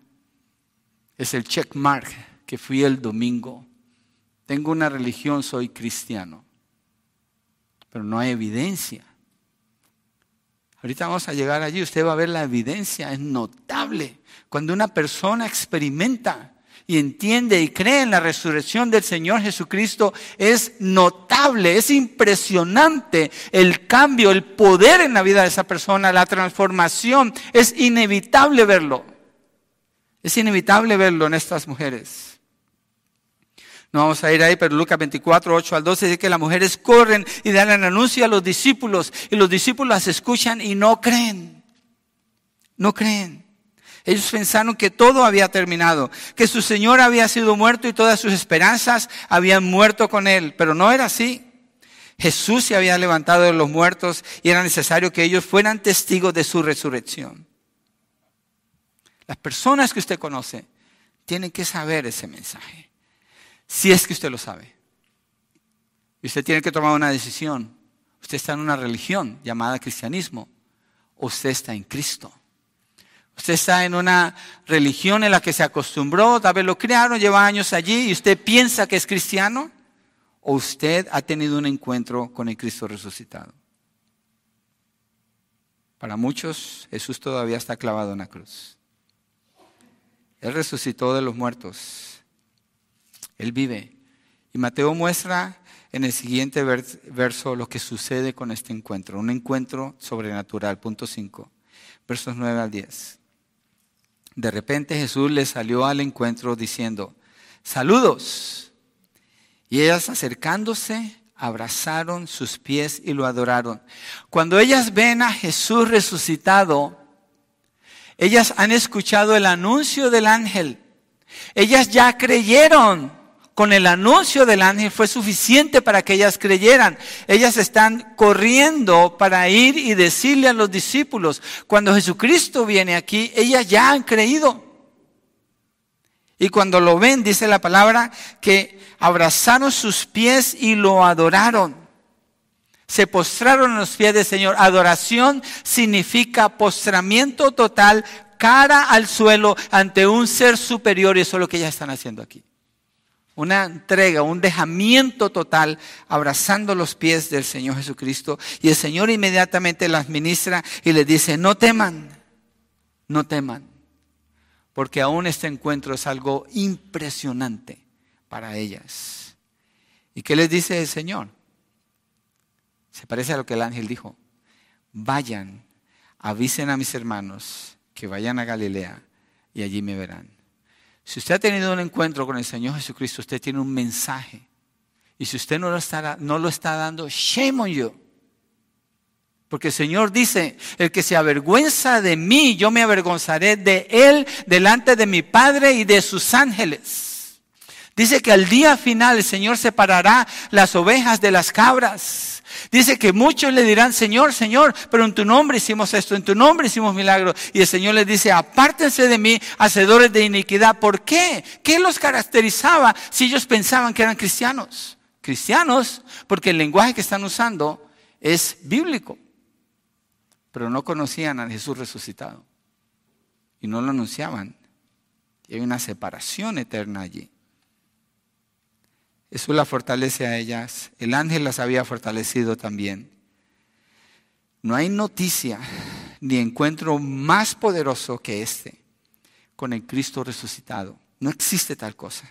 es el checkmark que fui el domingo. Tengo una religión, soy cristiano. Pero no hay evidencia. Ahorita vamos a llegar allí, usted va a ver la evidencia, es notable. Cuando una persona experimenta y entiende y cree en la resurrección del Señor Jesucristo, es notable, es impresionante el cambio, el poder en la vida de esa persona, la transformación, es inevitable verlo. Es inevitable verlo en estas mujeres. No vamos a ir ahí, pero Lucas 24, 8 al 12 dice que las mujeres corren y dan el anuncio a los discípulos y los discípulos las escuchan y no creen. No creen. Ellos pensaron que todo había terminado, que su Señor había sido muerto y todas sus esperanzas habían muerto con él, pero no era así. Jesús se había levantado de los muertos y era necesario que ellos fueran testigos de su resurrección. Las personas que usted conoce tienen que saber ese mensaje si es que usted lo sabe. Y usted tiene que tomar una decisión. Usted está en una religión llamada cristianismo o usted está en Cristo. Usted está en una religión en la que se acostumbró, tal vez lo crearon, lleva años allí y usted piensa que es cristiano o usted ha tenido un encuentro con el Cristo resucitado. Para muchos Jesús todavía está clavado en la cruz. Él resucitó de los muertos él vive. Y Mateo muestra en el siguiente verso lo que sucede con este encuentro. Un encuentro sobrenatural. Punto 5. Versos 9 al 10. De repente Jesús le salió al encuentro diciendo, saludos. Y ellas acercándose, abrazaron sus pies y lo adoraron. Cuando ellas ven a Jesús resucitado, ellas han escuchado el anuncio del ángel. Ellas ya creyeron con el anuncio del ángel fue suficiente para que ellas creyeran. Ellas están corriendo para ir y decirle a los discípulos, cuando Jesucristo viene aquí, ellas ya han creído. Y cuando lo ven, dice la palabra, que abrazaron sus pies y lo adoraron. Se postraron a los pies del Señor. Adoración significa postramiento total, cara al suelo ante un ser superior. Y eso es lo que ellas están haciendo aquí una entrega, un dejamiento total, abrazando los pies del Señor Jesucristo. Y el Señor inmediatamente las ministra y les dice, no teman, no teman, porque aún este encuentro es algo impresionante para ellas. ¿Y qué les dice el Señor? Se parece a lo que el ángel dijo. Vayan, avisen a mis hermanos que vayan a Galilea y allí me verán. Si usted ha tenido un encuentro con el Señor Jesucristo, usted tiene un mensaje. Y si usted no lo está, no lo está dando, shame on you. Porque el Señor dice, el que se avergüenza de mí, yo me avergonzaré de él delante de mi Padre y de sus ángeles. Dice que al día final el Señor separará las ovejas de las cabras. Dice que muchos le dirán, Señor, Señor, pero en tu nombre hicimos esto, en tu nombre hicimos milagros. Y el Señor les dice, apártense de mí, hacedores de iniquidad. ¿Por qué? ¿Qué los caracterizaba si ellos pensaban que eran cristianos? Cristianos, porque el lenguaje que están usando es bíblico. Pero no conocían a Jesús resucitado. Y no lo anunciaban. Y hay una separación eterna allí. Jesús la fortalece a ellas. El ángel las había fortalecido también. No hay noticia ni encuentro más poderoso que este con el Cristo resucitado. No existe tal cosa.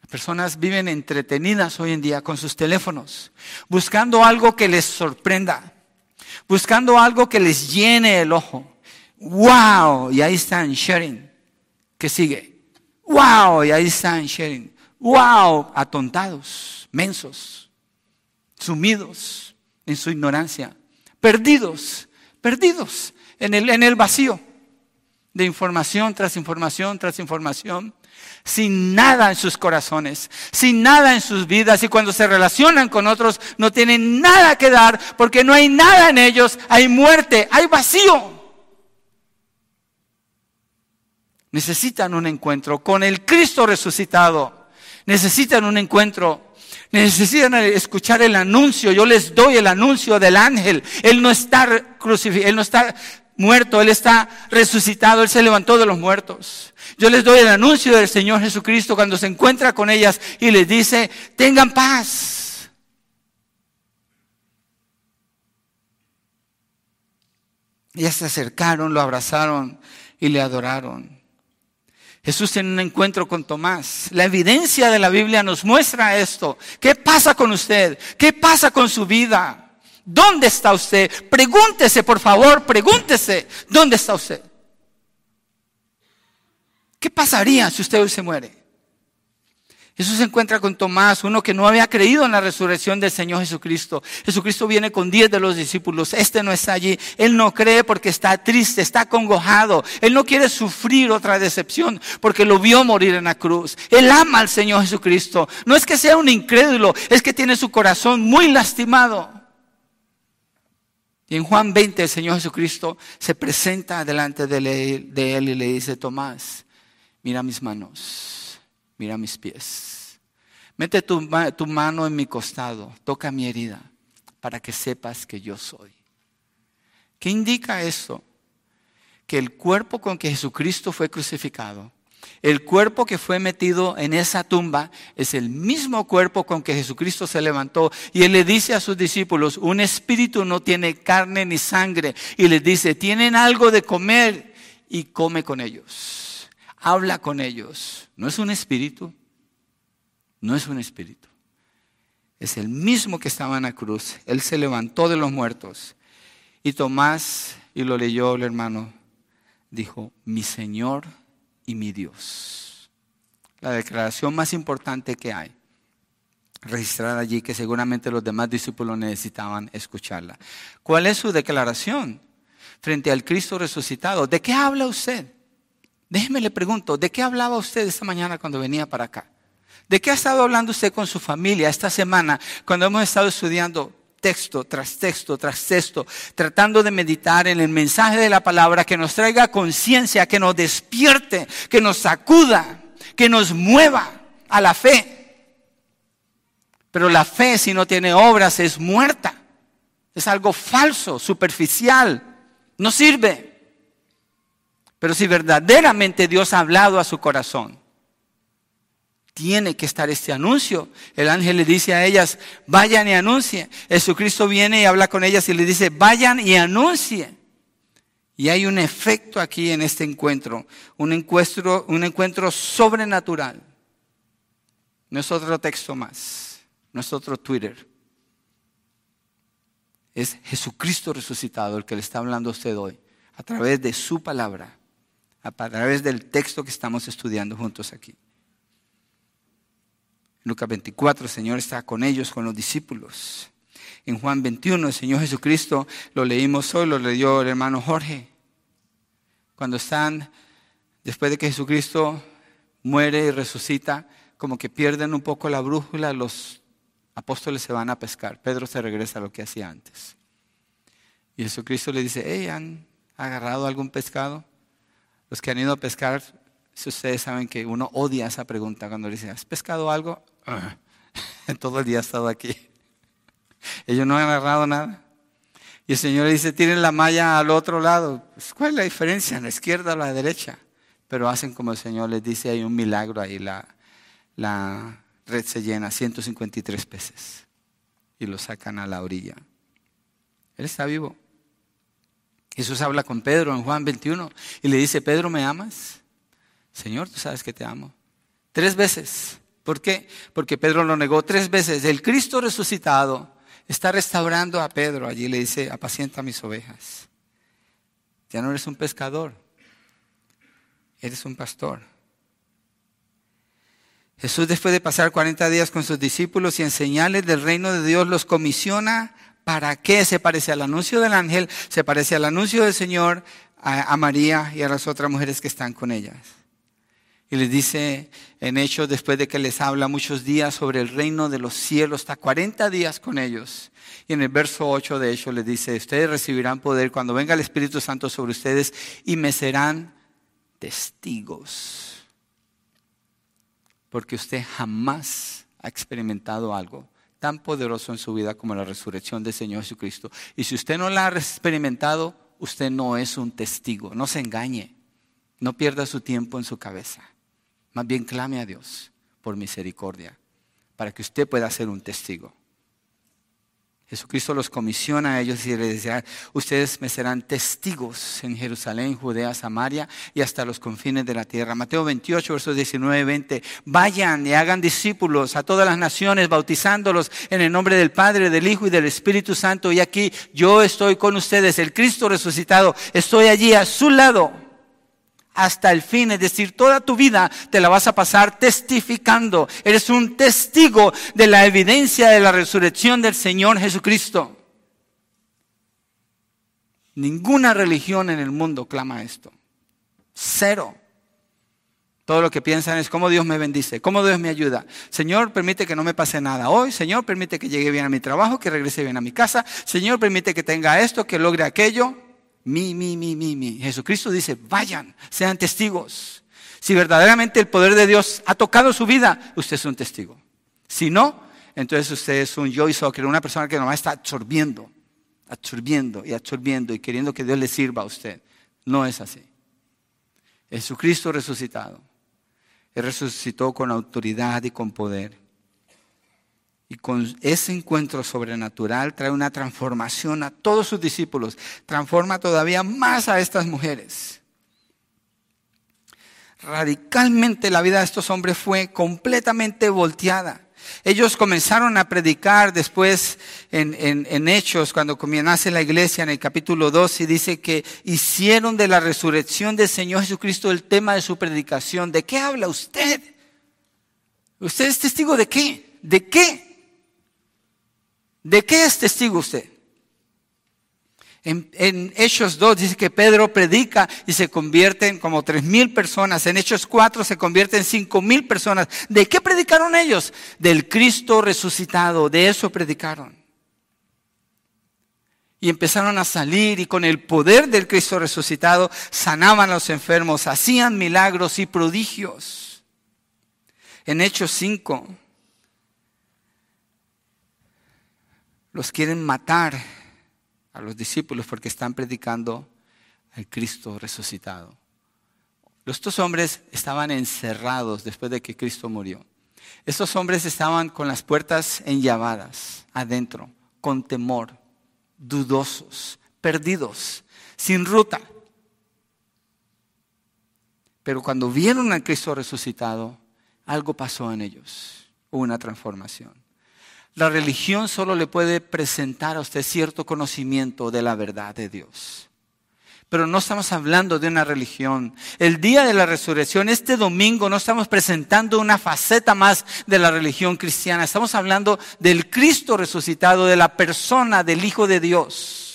Las personas viven entretenidas hoy en día con sus teléfonos, buscando algo que les sorprenda, buscando algo que les llene el ojo. ¡Wow! Y ahí están sharing. ¿Qué sigue? ¡Wow! Y ahí están sharing wow, atontados, mensos, sumidos en su ignorancia, perdidos, perdidos en el, en el vacío de información tras información tras información, sin nada en sus corazones, sin nada en sus vidas y cuando se relacionan con otros no tienen nada que dar porque no hay nada en ellos, hay muerte, hay vacío. Necesitan un encuentro con el Cristo resucitado necesitan un encuentro, necesitan escuchar el anuncio. Yo les doy el anuncio del ángel. Él no está crucificado, Él no está muerto, Él está resucitado, Él se levantó de los muertos. Yo les doy el anuncio del Señor Jesucristo cuando se encuentra con ellas y les dice, tengan paz. Ellas se acercaron, lo abrazaron y le adoraron. Jesús tiene un encuentro con Tomás. La evidencia de la Biblia nos muestra esto. ¿Qué pasa con usted? ¿Qué pasa con su vida? ¿Dónde está usted? Pregúntese, por favor, pregúntese, ¿dónde está usted? ¿Qué pasaría si usted hoy se muere? Jesús se encuentra con Tomás, uno que no había creído en la resurrección del Señor Jesucristo. Jesucristo viene con diez de los discípulos. Este no está allí. Él no cree porque está triste, está congojado. Él no quiere sufrir otra decepción porque lo vio morir en la cruz. Él ama al Señor Jesucristo. No es que sea un incrédulo, es que tiene su corazón muy lastimado. Y en Juan 20 el Señor Jesucristo se presenta delante de él y le dice, Tomás, mira mis manos mira mis pies. Mete tu, mano en mi costado, toca mi herida, para que sepas que yo soy. ¿Qué indica eso? Que el cuerpo con que Jesucristo fue crucificado, el cuerpo que fue metido en esa tumba es el mismo cuerpo con que Jesucristo se levantó. Y Él le dice a sus discípulos, un espíritu no tiene carne ni sangre. Y les dice, tienen algo de comer y come con ellos habla con ellos. No es un espíritu, no es un espíritu, es el mismo que estaba en la cruz. Él se levantó de los muertos. Y Tomás, y lo leyó el hermano, dijo, mi Señor y mi Dios. La declaración más importante que hay, registrada allí, que seguramente los demás discípulos necesitaban escucharla. ¿Cuál es su declaración frente al Cristo resucitado? ¿De qué habla usted? Déjeme le pregunto, ¿de qué hablaba usted esta mañana cuando venía para acá? ¿De qué ha estado hablando usted con su familia esta semana cuando hemos estado estudiando texto tras texto tras texto, tratando de meditar en el mensaje de la palabra que nos traiga conciencia, que nos despierte, que nos sacuda, que nos mueva a la fe? Pero la fe si no tiene obras es muerta, es algo falso, superficial, no sirve. Pero si verdaderamente Dios ha hablado a su corazón, tiene que estar este anuncio. El ángel le dice a ellas, vayan y anuncien. Jesucristo viene y habla con ellas y le dice, vayan y anuncien. Y hay un efecto aquí en este encuentro, un encuentro, un encuentro sobrenatural. No es otro texto más, no es otro Twitter. Es Jesucristo resucitado el que le está hablando a usted hoy, a través de su palabra, a través del texto que estamos estudiando juntos aquí. Lucas 24, el Señor está con ellos, con los discípulos. En Juan 21, el Señor Jesucristo, lo leímos hoy, lo leyó el hermano Jorge. Cuando están, después de que Jesucristo muere y resucita, como que pierden un poco la brújula, los apóstoles se van a pescar. Pedro se regresa a lo que hacía antes. Y Jesucristo le dice, hey, ¿han agarrado algún pescado? Los que han ido a pescar, si ustedes saben que uno odia esa pregunta cuando le dicen, ¿has pescado algo? (laughs) Todo el día he estado aquí. (laughs) Ellos no han agarrado nada. Y el Señor le dice, tienen la malla al otro lado. Pues, ¿Cuál es la diferencia? ¿En la izquierda o la derecha? Pero hacen como el Señor les dice, hay un milagro ahí. La, la red se llena, 153 peces. Y lo sacan a la orilla. Él está vivo. Jesús habla con Pedro en Juan 21 y le dice, Pedro, ¿me amas? Señor, tú sabes que te amo. Tres veces. ¿Por qué? Porque Pedro lo negó tres veces. El Cristo resucitado está restaurando a Pedro. Allí le dice, apacienta mis ovejas. Ya no eres un pescador, eres un pastor. Jesús después de pasar 40 días con sus discípulos y enseñarles del reino de Dios, los comisiona para qué se parece al anuncio del ángel, se parece al anuncio del Señor a, María y a las otras mujeres que están con ellas. Y les dice en Hechos, después de que les habla muchos días sobre el reino de los cielos, está 40 días con ellos. Y en el verso 8 de Hechos les dice, ustedes recibirán poder cuando venga el Espíritu Santo sobre ustedes y me serán testigos. Porque usted jamás ha experimentado algo tan poderoso en su vida como la resurrección del Señor Jesucristo. Y si usted no la ha experimentado, usted no es un testigo. No se engañe. No pierda su tiempo en su cabeza. Más bien clame a Dios por misericordia, para que usted pueda ser un testigo. Jesucristo los comisiona a ellos y les dice, ustedes me serán testigos en Jerusalén, Judea, Samaria y hasta los confines de la tierra. Mateo 28, versos 19 y 20. Vayan y hagan discípulos a todas las naciones, bautizándolos en el nombre del Padre, del Hijo y del Espíritu Santo. Y aquí yo estoy con ustedes, el Cristo resucitado. Estoy allí a su lado hasta el fin, es decir, toda tu vida te la vas a pasar testificando. Eres un testigo de la evidencia de la resurrección del Señor Jesucristo. Ninguna religión en el mundo clama esto. Cero. Todo lo que piensan es cómo Dios me bendice, cómo Dios me ayuda. Señor, permite que no me pase nada hoy. Señor, permite que llegue bien a mi trabajo, que regrese bien a mi casa. Señor, permite que tenga esto, que logre aquello. Mi, mi, mi, mi, mi. Jesucristo dice, vayan, sean testigos. Si verdaderamente el poder de Dios ha tocado su vida, usted es un testigo. Si no, entonces usted es un Joy Soccer, una persona que nomás está absorbiendo, absorbiendo y absorbiendo y queriendo que Dios le sirva a usted. No es así. Jesucristo resucitado. Él resucitó con autoridad y con poder. Y con ese encuentro sobrenatural trae una transformación a todos sus discípulos. Transforma todavía más a estas mujeres. Radicalmente la vida de estos hombres fue completamente volteada. Ellos comenzaron a predicar después en, Hechos, cuando comienza la iglesia en el capítulo 2, y dice que hicieron de la resurrección del Señor Jesucristo el tema de su predicación. ¿De qué habla usted? ¿Usted es testigo de qué? ¿De qué? ¿De qué es testigo usted? En, Hechos 2 dice que Pedro predica y se convierten como tres mil personas. En Hechos 4 se convierten cinco mil personas. ¿De qué predicaron ellos? Del Cristo resucitado. De eso predicaron. Y empezaron a salir y con el poder del Cristo resucitado sanaban a los enfermos, hacían milagros y prodigios. En Hechos 5 los quieren matar a los discípulos porque están predicando al Cristo resucitado. Estos hombres estaban encerrados después de que Cristo murió. Estos hombres estaban con las puertas enllavadas adentro, con temor, dudosos, perdidos, sin ruta. Pero cuando vieron al Cristo resucitado, algo pasó en ellos, una transformación. La religión solo le puede presentar a usted cierto conocimiento de la verdad de Dios. Pero no estamos hablando de una religión. El día de la resurrección, este domingo, no estamos presentando una faceta más de la religión cristiana. Estamos hablando del Cristo resucitado, de la persona del Hijo de Dios.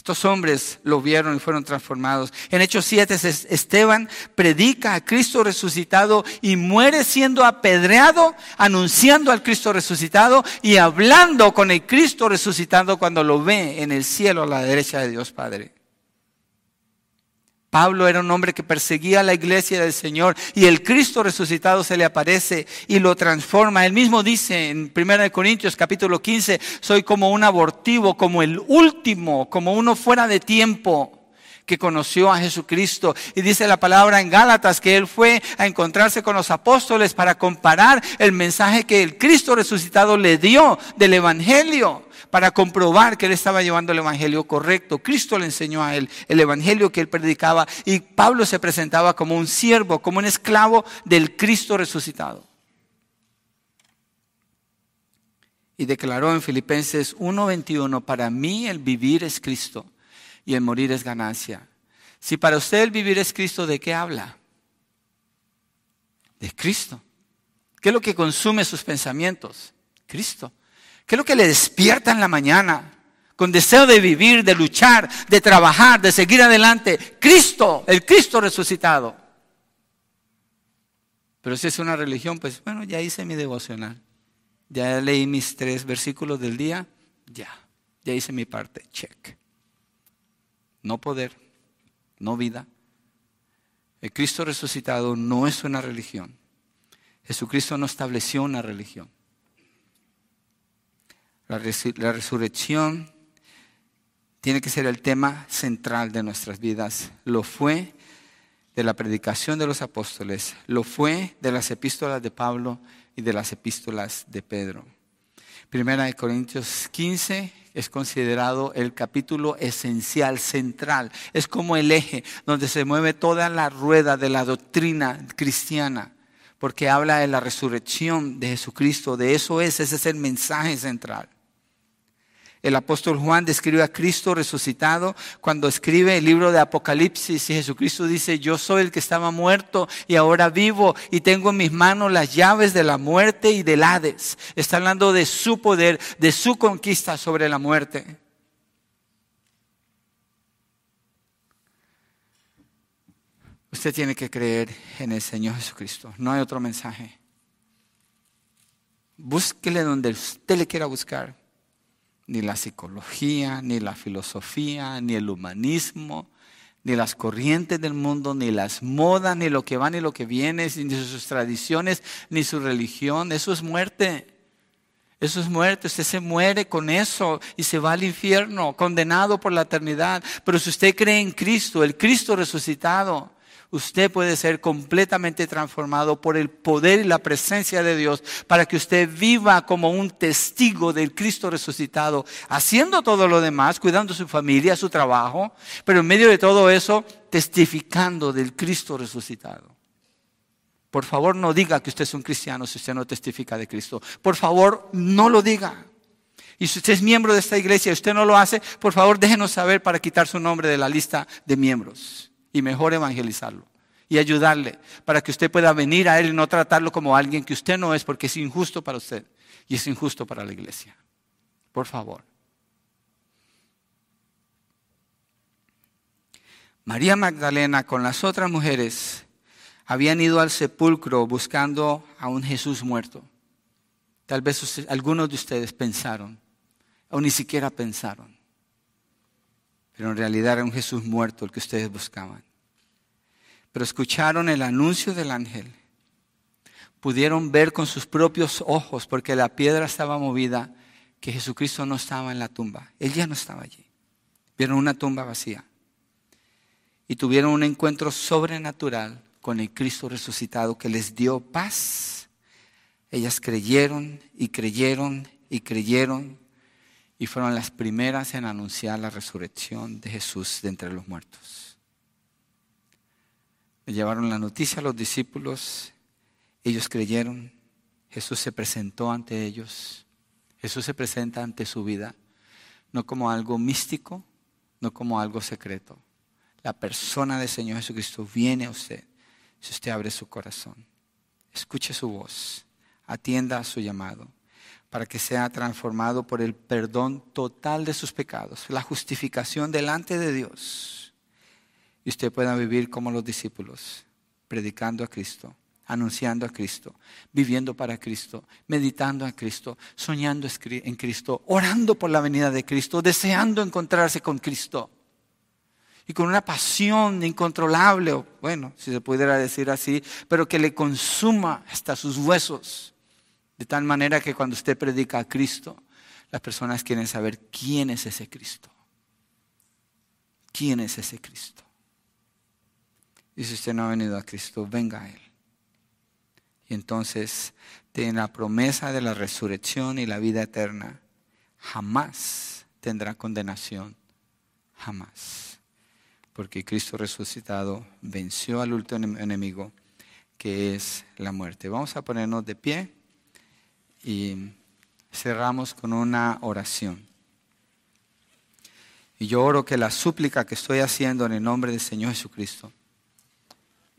Estos hombres lo vieron y fueron transformados. En Hechos 7, Esteban predica a Cristo resucitado y muere siendo apedreado, anunciando al Cristo resucitado y hablando con el Cristo resucitado cuando lo ve en el cielo a la derecha de Dios Padre. Pablo era un hombre que perseguía a la iglesia del Señor y el Cristo resucitado se le aparece y lo transforma. Él mismo dice en 1 Corintios capítulo 15, soy como un abortivo, como el último, como uno fuera de tiempo que conoció a Jesucristo. Y dice la palabra en Gálatas que él fue a encontrarse con los apóstoles para comparar el mensaje que el Cristo resucitado le dio del Evangelio para comprobar que él estaba llevando el evangelio correcto. Cristo le enseñó a él el evangelio que él predicaba y Pablo se presentaba como un siervo, como un esclavo del Cristo resucitado. Y declaró en Filipenses 1:21, para mí el vivir es Cristo y el morir es ganancia. Si para usted el vivir es Cristo, ¿de qué habla? De Cristo. ¿Qué es lo que consume sus pensamientos? Cristo. ¿Qué es lo que le despierta en la mañana? Con deseo de vivir, de luchar, de trabajar, de seguir adelante. Cristo, el Cristo resucitado. Pero si es una religión, pues bueno, ya hice mi devocional. Ya leí mis tres versículos del día. Ya, ya hice mi parte. Check. No poder, no vida. El Cristo resucitado no es una religión. Jesucristo no estableció una religión. La, resurrección tiene que ser el tema central de nuestras vidas. Lo fue de la predicación de los apóstoles, lo fue de las epístolas de Pablo y de las epístolas de Pedro. Primera de Corintios 15 es considerado el capítulo esencial, central. Es como el eje donde se mueve toda la rueda de la doctrina cristiana, porque habla de la resurrección de Jesucristo. De eso es, ese es el mensaje central. El apóstol Juan describe a Cristo resucitado cuando escribe el libro de Apocalipsis y Jesucristo dice, yo soy el que estaba muerto y ahora vivo y tengo en mis manos las llaves de la muerte y del Hades. Está hablando de su poder, de su conquista sobre la muerte. Usted tiene que creer en el Señor Jesucristo. No hay otro mensaje. Búsquele donde usted le quiera buscar ni la psicología, ni la filosofía, ni el humanismo, ni las corrientes del mundo, ni las modas, ni lo que va, ni lo que viene, ni sus tradiciones, ni su religión. Eso es muerte. Eso es muerte. Usted se muere con eso y se va al infierno, condenado por la eternidad. Pero si usted cree en Cristo, el Cristo resucitado, usted puede ser completamente transformado por el poder y la presencia de Dios para que usted viva como un testigo del Cristo resucitado, haciendo todo lo demás, cuidando su familia, su trabajo, pero en medio de todo eso, testificando del Cristo resucitado. Por favor, no diga que usted es un cristiano si usted no testifica de Cristo. Por favor, no lo diga. Y si usted es miembro de esta iglesia y usted no lo hace, por favor déjenos saber para quitar su nombre de la lista de miembros y mejor evangelizarlo y ayudarle para que usted pueda venir a Él y no tratarlo como alguien que usted no es porque es injusto para usted y es injusto para la iglesia. Por favor. María Magdalena con las otras mujeres habían ido al sepulcro buscando a un Jesús muerto. Tal vez algunos de ustedes pensaron, o ni siquiera pensaron, pero en realidad era un Jesús muerto el que ustedes buscaban. Pero escucharon el anuncio del ángel, pudieron ver con sus propios ojos, porque la piedra estaba movida, que Jesucristo no estaba en la tumba, él ya no estaba allí. Vieron una tumba vacía y tuvieron un encuentro sobrenatural con el Cristo resucitado que les dio paz. Ellas creyeron y creyeron y creyeron y fueron las primeras en anunciar la resurrección de Jesús de entre los muertos. Le llevaron la noticia a los discípulos, ellos creyeron, Jesús se presentó ante ellos, Jesús se presenta ante su vida, no como algo místico, no como algo secreto. La persona del Señor Jesucristo viene a usted si usted abre su corazón. Escuche su voz, atienda a su llamado para que sea transformado por el perdón total de sus pecados, la justificación delante de Dios. Y usted pueda vivir como los discípulos, predicando a Cristo, anunciando a Cristo, viviendo para Cristo, meditando a Cristo, soñando en Cristo, orando por la venida de Cristo, deseando encontrarse con Cristo y con una pasión incontrolable, bueno, si se pudiera decir así, pero que le consuma hasta sus huesos, de tal manera que cuando usted predica a Cristo, las personas quieren saber quién es ese Cristo. ¿Quién es ese Cristo? Y si usted no ha venido a Cristo, venga a Él. Y entonces tiene la promesa de la resurrección y la vida eterna. Jamás tendrá condenación. Jamás porque Cristo resucitado venció al último enemigo, que es la muerte. Vamos a ponernos de pie y cerramos con una oración. Y yo oro que la súplica que estoy haciendo en el nombre del Señor Jesucristo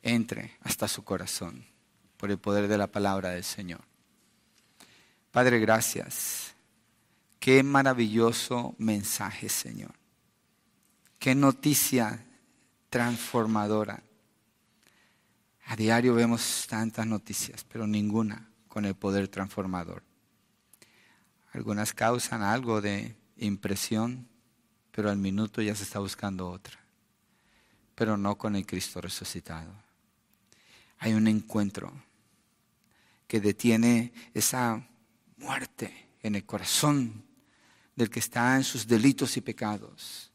entre hasta su corazón por el poder de la palabra del Señor. Padre, gracias. Qué maravilloso mensaje, Señor. Qué noticia transformadora. A diario vemos tantas noticias, pero ninguna con el poder transformador. Algunas causan algo de impresión, pero al minuto ya se está buscando otra. Pero no con el Cristo resucitado. Hay un encuentro que detiene esa muerte en el corazón del que está en sus delitos y pecados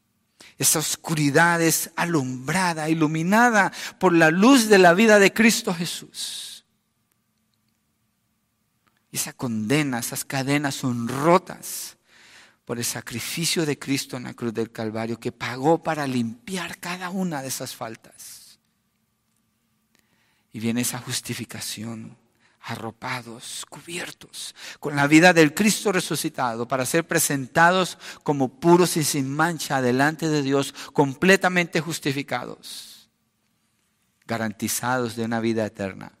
esa oscuridad es alumbrada, iluminada por la luz de la vida de Cristo Jesús. Esa condena, esas cadenas son rotas por el sacrificio de Cristo en la cruz del Calvario que pagó para limpiar cada una de esas faltas. Y viene esa justificación arropados, cubiertos con la vida del Cristo resucitado para ser presentados como puros y sin mancha delante de Dios, completamente justificados, garantizados de una vida eterna.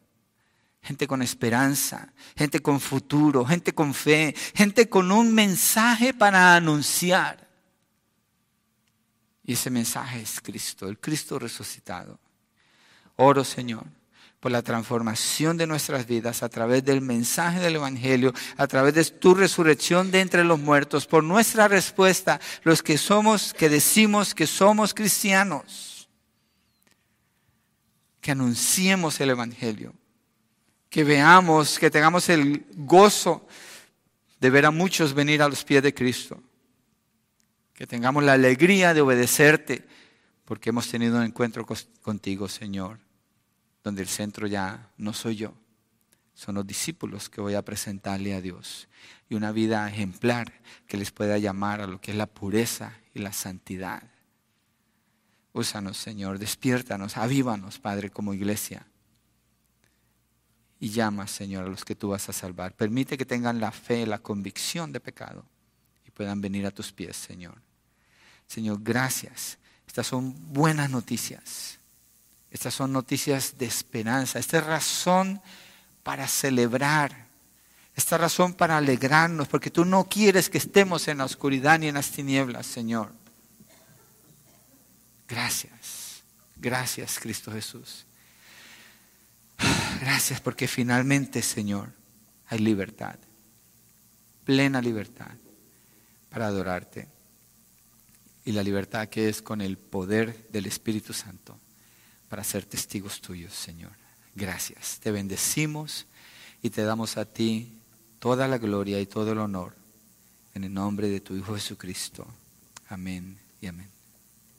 Gente con esperanza, gente con futuro, gente con fe, gente con un mensaje para anunciar. Y ese mensaje es Cristo, el Cristo resucitado. Oro, Señor, por la transformación de nuestras vidas a través del mensaje del Evangelio, a través de tu resurrección de entre los muertos, por nuestra respuesta, los que somos, que decimos que somos cristianos, que anunciemos el Evangelio, que veamos, que tengamos el gozo de ver a muchos venir a los pies de Cristo, que tengamos la alegría de obedecerte, porque hemos tenido un encuentro contigo, Señor donde el centro ya no soy yo, son los discípulos que voy a presentarle a Dios y una vida ejemplar que les pueda llamar a lo que es la pureza y la santidad. Úsanos, Señor, despiértanos, avívanos, Padre, como iglesia. Y llama, Señor, a los que tú vas a salvar. Permite que tengan la fe, la convicción de pecado y puedan venir a tus pies, Señor. Señor, gracias. Estas son buenas noticias. Estas son noticias de esperanza. Esta es razón para celebrar. Esta razón para alegrarnos, porque tú no quieres que estemos en la oscuridad ni en las tinieblas, Señor. Gracias. Gracias, Cristo Jesús. Gracias porque finalmente, Señor, hay libertad, plena libertad para adorarte. Y la libertad que es con el poder del Espíritu Santo para ser testigos tuyos, Señor. Gracias. Te bendecimos y te damos a ti toda la gloria y todo el honor en el nombre de tu Hijo Jesucristo. Amén y amén.